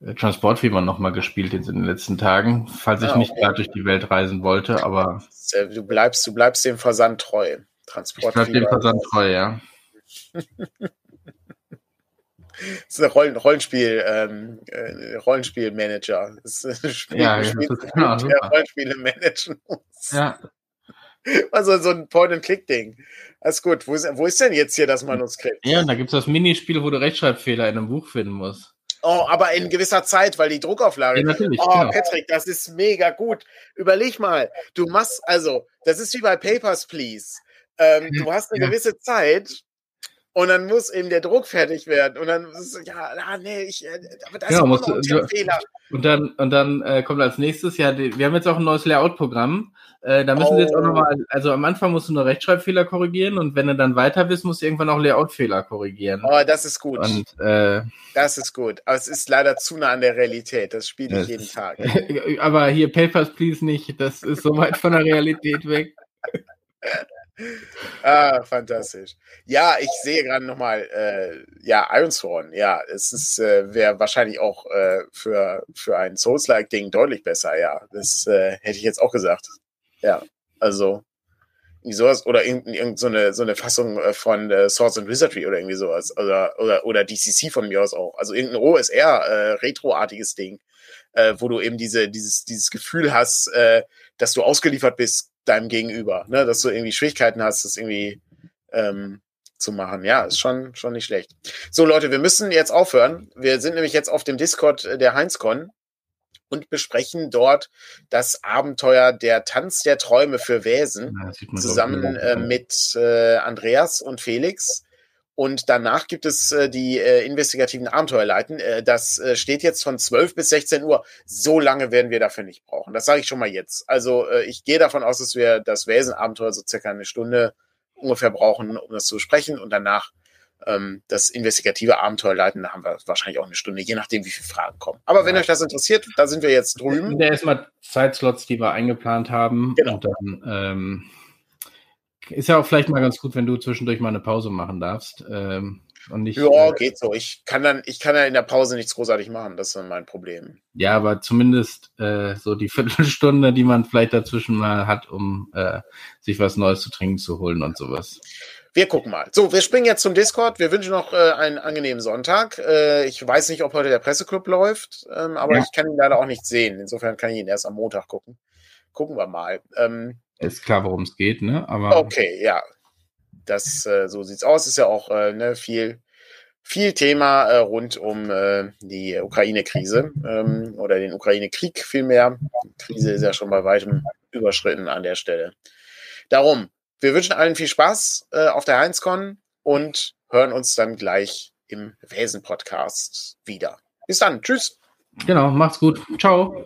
äh, Transportfieber nochmal gespielt jetzt in den letzten Tagen, falls ich ah, nicht gerade durch die Welt reisen wollte, aber. Du bleibst, du bleibst dem Versand treu. Transportfieber. Ich bleib dem Versand treu, ja. Das ist ein Rollen, Rollenspiel, ähm, äh, Rollenspielmanager. Das ist ein Spiel, ja, Spiel, ja, Spiel genau, der Rollenspiele managen muss. Ja. Also so ein Point-and-Click-Ding. Alles gut. Wo ist, wo ist denn jetzt hier das Manuskript? Ja, da gibt es das Minispiel, wo du Rechtschreibfehler in einem Buch finden musst. Oh, aber in gewisser Zeit, weil die Druckauflage. Ja, natürlich. Oh, genau. Patrick, das ist mega gut. Überleg mal, du machst, also, das ist wie bei Papers, Please. Ähm, du hast eine ja. gewisse Zeit, und dann muss eben der Druck fertig werden. Und dann ist ja, ah, nee, ich, äh, aber das ja, ist musst, ein Fehler. Und dann, und dann äh, kommt als nächstes, ja, die, wir haben jetzt auch ein neues Layout-Programm. Äh, da müssen oh. wir jetzt auch nochmal, also am Anfang musst du nur Rechtschreibfehler korrigieren und wenn du dann weiter bist, musst du irgendwann auch Layout-Fehler korrigieren. Oh, das ist gut. Und, äh, das ist gut. Aber es ist leider zu nah an der Realität. Das spiele ich jeden Tag. aber hier Papers, please nicht. Das ist so weit von der Realität weg. ah, fantastisch. Ja, ich sehe gerade nochmal, äh, ja, Ironsworn, ja, es äh, wäre wahrscheinlich auch äh, für, für ein Souls-like-Ding deutlich besser, ja. Das äh, hätte ich jetzt auch gesagt. Ja, also irgendwie sowas oder irgendeine irgend so, eine, so eine Fassung äh, von äh, Swords and Wizardry oder irgendwie sowas. Oder, oder, oder DCC von mir aus auch. Also irgendein OSR, äh, Ding, äh, wo du eben diese, dieses, dieses Gefühl hast, äh, dass du ausgeliefert bist deinem Gegenüber, ne? dass du irgendwie Schwierigkeiten hast, das irgendwie ähm, zu machen. Ja, ist schon, schon nicht schlecht. So, Leute, wir müssen jetzt aufhören. Wir sind nämlich jetzt auf dem Discord der Heinzcon und besprechen dort das Abenteuer der Tanz der Träume für Wesen ja, zusammen äh, mit äh, Andreas und Felix. Und danach gibt es äh, die äh, investigativen Abenteuerleiten. Äh, das äh, steht jetzt von 12 bis 16 Uhr. So lange werden wir dafür nicht brauchen. Das sage ich schon mal jetzt. Also äh, ich gehe davon aus, dass wir das Wesen-Abenteuer so circa eine Stunde ungefähr brauchen, um das zu besprechen. Und danach ähm, das investigative Abenteuer leiten. Da haben wir wahrscheinlich auch eine Stunde, je nachdem, wie viele Fragen kommen. Aber wenn euch das interessiert, da sind wir jetzt drüben. sind ja erstmal Zeitslots, die wir eingeplant haben. Genau. Und dann ähm, ist ja auch vielleicht mal ganz gut, wenn du zwischendurch mal eine Pause machen darfst. Ähm, und nicht, ja, äh, geht so. Ich kann dann, ich kann ja in der Pause nichts großartig machen. Das ist dann mein Problem. Ja, aber zumindest äh, so die Viertelstunde, die man vielleicht dazwischen mal hat, um äh, sich was Neues zu trinken zu holen und sowas. Wir gucken mal. So, wir springen jetzt zum Discord. Wir wünschen noch äh, einen angenehmen Sonntag. Äh, ich weiß nicht, ob heute der Presseclub läuft, ähm, aber ja. ich kann ihn leider auch nicht sehen. Insofern kann ich ihn erst am Montag gucken. Gucken wir mal. Ähm, ist klar, worum es geht, ne? Aber okay, ja. Das äh, so sieht's aus. Ist ja auch äh, ne, viel, viel Thema äh, rund um äh, die Ukraine-Krise ähm, oder den Ukraine-Krieg vielmehr. Die Krise ist ja schon bei weitem überschritten an der Stelle. Darum, wir wünschen allen viel Spaß äh, auf der Heinzcon und hören uns dann gleich im Wesen-Podcast wieder. Bis dann. Tschüss. Genau, macht's gut. Ciao.